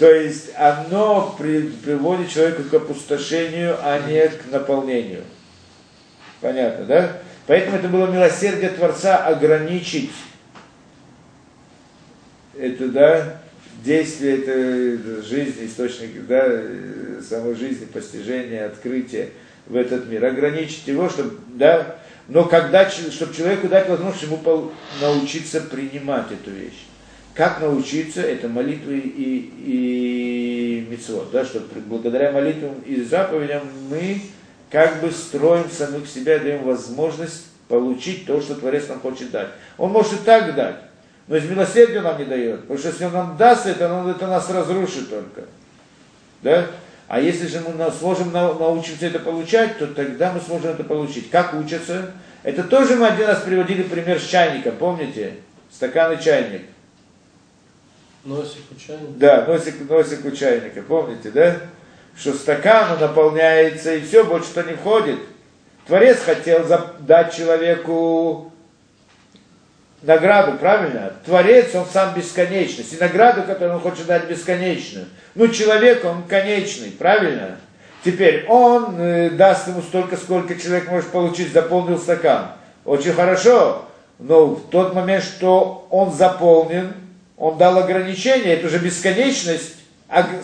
То есть оно при, приводит человека к опустошению, а не к наполнению. Понятно, да? Поэтому это было милосердие Творца ограничить это, да, действие, это жизнь, источник, да, самой жизни, постижения, открытия в этот мир. Ограничить его, чтобы, да, но когда, чтобы человеку дать возможность ему научиться принимать эту вещь. Как научиться? Это молитвы и, и митцвот. Да, что благодаря молитвам и заповедям мы как бы строим самих себя, даем возможность получить то, что Творец нам хочет дать. Он может и так дать, но из милосердия нам не дает. Потому что если он нам даст это, он это нас разрушит только. Да? А если же мы сможем научиться это получать, то тогда мы сможем это получить. Как учатся? Это тоже мы один раз приводили пример с чайником, помните? Стакан и чайник. Носик у чайника. Да, носик, носик у чайника, помните, да? Что стакан наполняется и все, больше что не входит. Творец хотел дать человеку награду, правильно? Творец, он сам бесконечность. И награду, которую он хочет дать бесконечную. Ну, человек, он конечный, правильно? Теперь он э, даст ему столько, сколько человек может получить, заполнил стакан. Очень хорошо, но в тот момент, что он заполнен, он дал ограничение, это уже бесконечность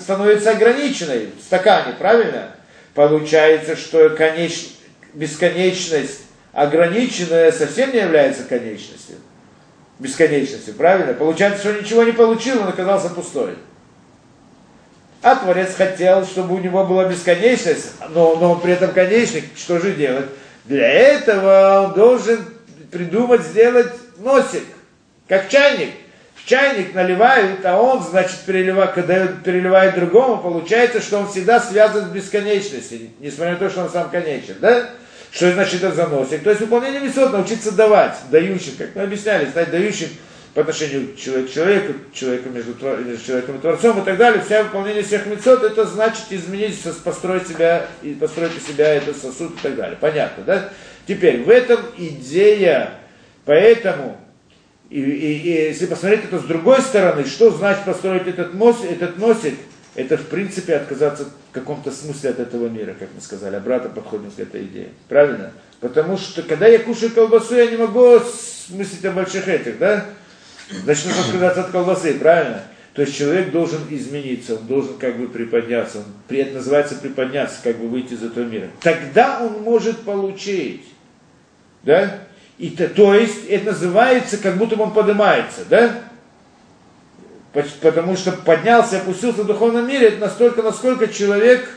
становится ограниченной в стакане, правильно? Получается, что конеч... бесконечность ограниченная совсем не является конечностью. Бесконечностью, правильно? Получается, что ничего не получил, он оказался пустой. А Творец хотел, чтобы у него была бесконечность, но, но он при этом конечник. Что же делать? Для этого он должен придумать, сделать носик, как чайник чайник наливают, а он, значит, переливает, когда переливает другому, получается, что он всегда связан с бесконечностью, несмотря на то, что он сам конечен, да? Что значит это заносик? То есть выполнение мисот научиться давать, дающим, как мы объясняли, стать дающим, по отношению к человеку, человеку, человеку между, между человеком и Творцом и так далее, вся выполнение всех мецот, это значит изменить, построить себя, и построить из себя этот сосуд и так далее. Понятно, да? Теперь, в этом идея, поэтому, и, и- и если посмотреть это с другой стороны, что значит построить этот, мост, этот мостик, это в принципе отказаться в каком-то смысле от этого мира, как мы сказали, обратно подходим к этой идее. Правильно? Потому что когда я кушаю колбасу, я не могу смыслить о больших этих, да? Значит, нужно отказаться от колбасы, правильно? То есть человек должен измениться, он должен как бы приподняться, он, это называется приподняться, как бы выйти из этого мира. Тогда он может получить, да? И то, то есть это называется, как будто бы он поднимается, да? Потому что поднялся, опустился в духовном мире, это настолько, насколько человек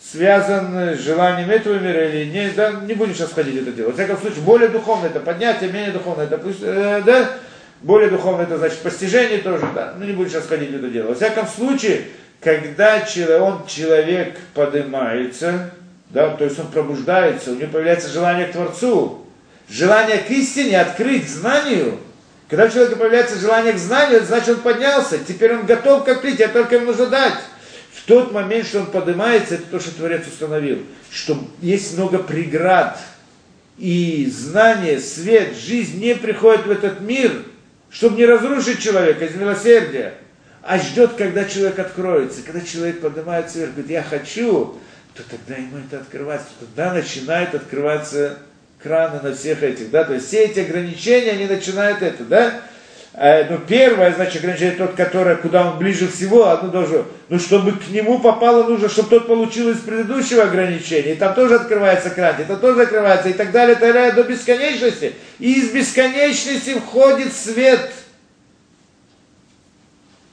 связан с желанием этого мира или не, да, не будем сейчас входить в это дело. Во всяком случае, более духовно это поднятие, менее духовно это, э, да, более духовно это значит постижение тоже, да, ну не будем сейчас входить в это дело. Во всяком случае, когда человек, он, человек поднимается, да, то есть он пробуждается, у него появляется желание к Творцу, желание к истине, открыть к знанию, когда у человека появляется желание к знанию, значит, он поднялся, теперь он готов к открытию, а только ему нужно дать. В тот момент, что он поднимается, это то, что Творец установил, что есть много преград, и знание, свет, жизнь не приходит в этот мир, чтобы не разрушить человека из милосердия, а ждет, когда человек откроется. Когда человек поднимается вверх, говорит, я хочу, то тогда ему это открывается, тогда начинают открываться краны на всех этих, да, то есть все эти ограничения, они начинают это, да, Э, ну, первое, значит, ограничение тот, который, куда он ближе всего, одно должно, ну, чтобы к нему попало, нужно, чтобы тот получил из предыдущего ограничения, и там тоже открывается кран, это тоже открывается, и так далее, и так далее, до бесконечности, и из бесконечности входит свет,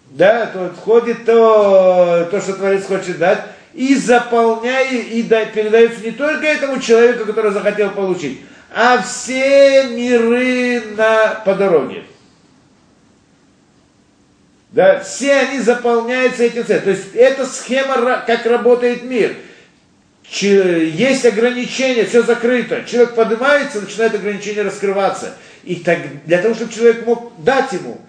да, то входит то, то, что Творец хочет дать, и заполняет, и да, передается не только этому человеку, который захотел получить, а все миры на, по дороге. Да, все они заполняются этим целью. То есть это схема, как работает мир. Че- Есть ограничения, все закрыто. Человек поднимается, начинает ограничения раскрываться. И так, для того, чтобы человек мог дать ему.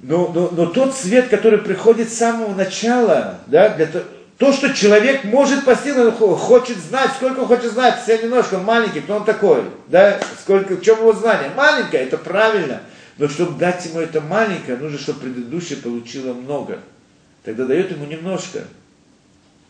Но, но, но тот свет, который приходит с самого начала, да, для то, то, что человек может постигнуть, хочет знать, сколько хочет знать, все немножко, маленький, кто он такой, да, сколько, в чем его знание. Маленькое, это правильно. Но чтобы дать ему это маленькое, нужно, чтобы предыдущее получило много. Тогда дает ему немножко.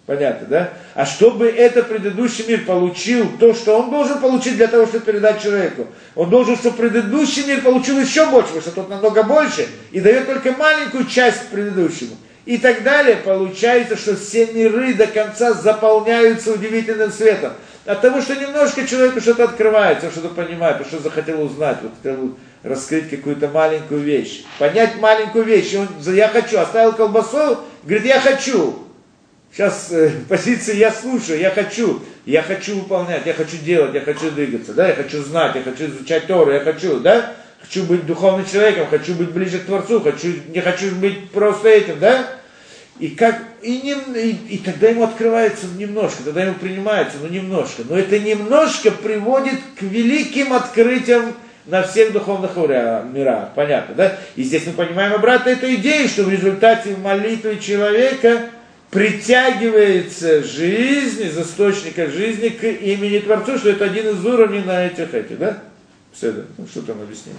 Понятно, да? А чтобы этот предыдущий мир получил то, что он должен получить для того, чтобы передать человеку, он должен, чтобы предыдущий мир получил еще больше, потому что тот намного больше, и дает только маленькую часть предыдущему. И так далее. Получается, что все миры до конца заполняются удивительным светом. От того, что немножко человеку что-то открывается, что-то понимает, что захотел узнать, вот хотел раскрыть какую-то маленькую вещь, понять маленькую вещь. И он, я хочу, оставил колбасу, говорит, я хочу. Сейчас э, позиция я слушаю, я хочу, я хочу выполнять, я хочу делать, я хочу двигаться, да, я хочу знать, я хочу изучать Тору, я хочу, да, хочу быть духовным человеком, хочу быть ближе к Творцу, хочу, не хочу быть просто этим, да, и, как, и, не, и, и тогда ему открывается немножко, тогда ему принимается, ну немножко. Но это немножко приводит к великим открытиям на всех духовных мирах. Понятно, да? И здесь мы понимаем обратно эту идею, что в результате молитвы человека притягивается жизнь из источника жизни к имени Творцу, что это один из уровней на этих этих, да? Седа, ну что там объяснили?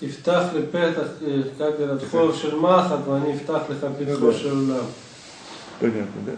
תפתח לפתח כגל הדחור של מחט ואני אפתח לך פתחו של עולם. Понятно, да?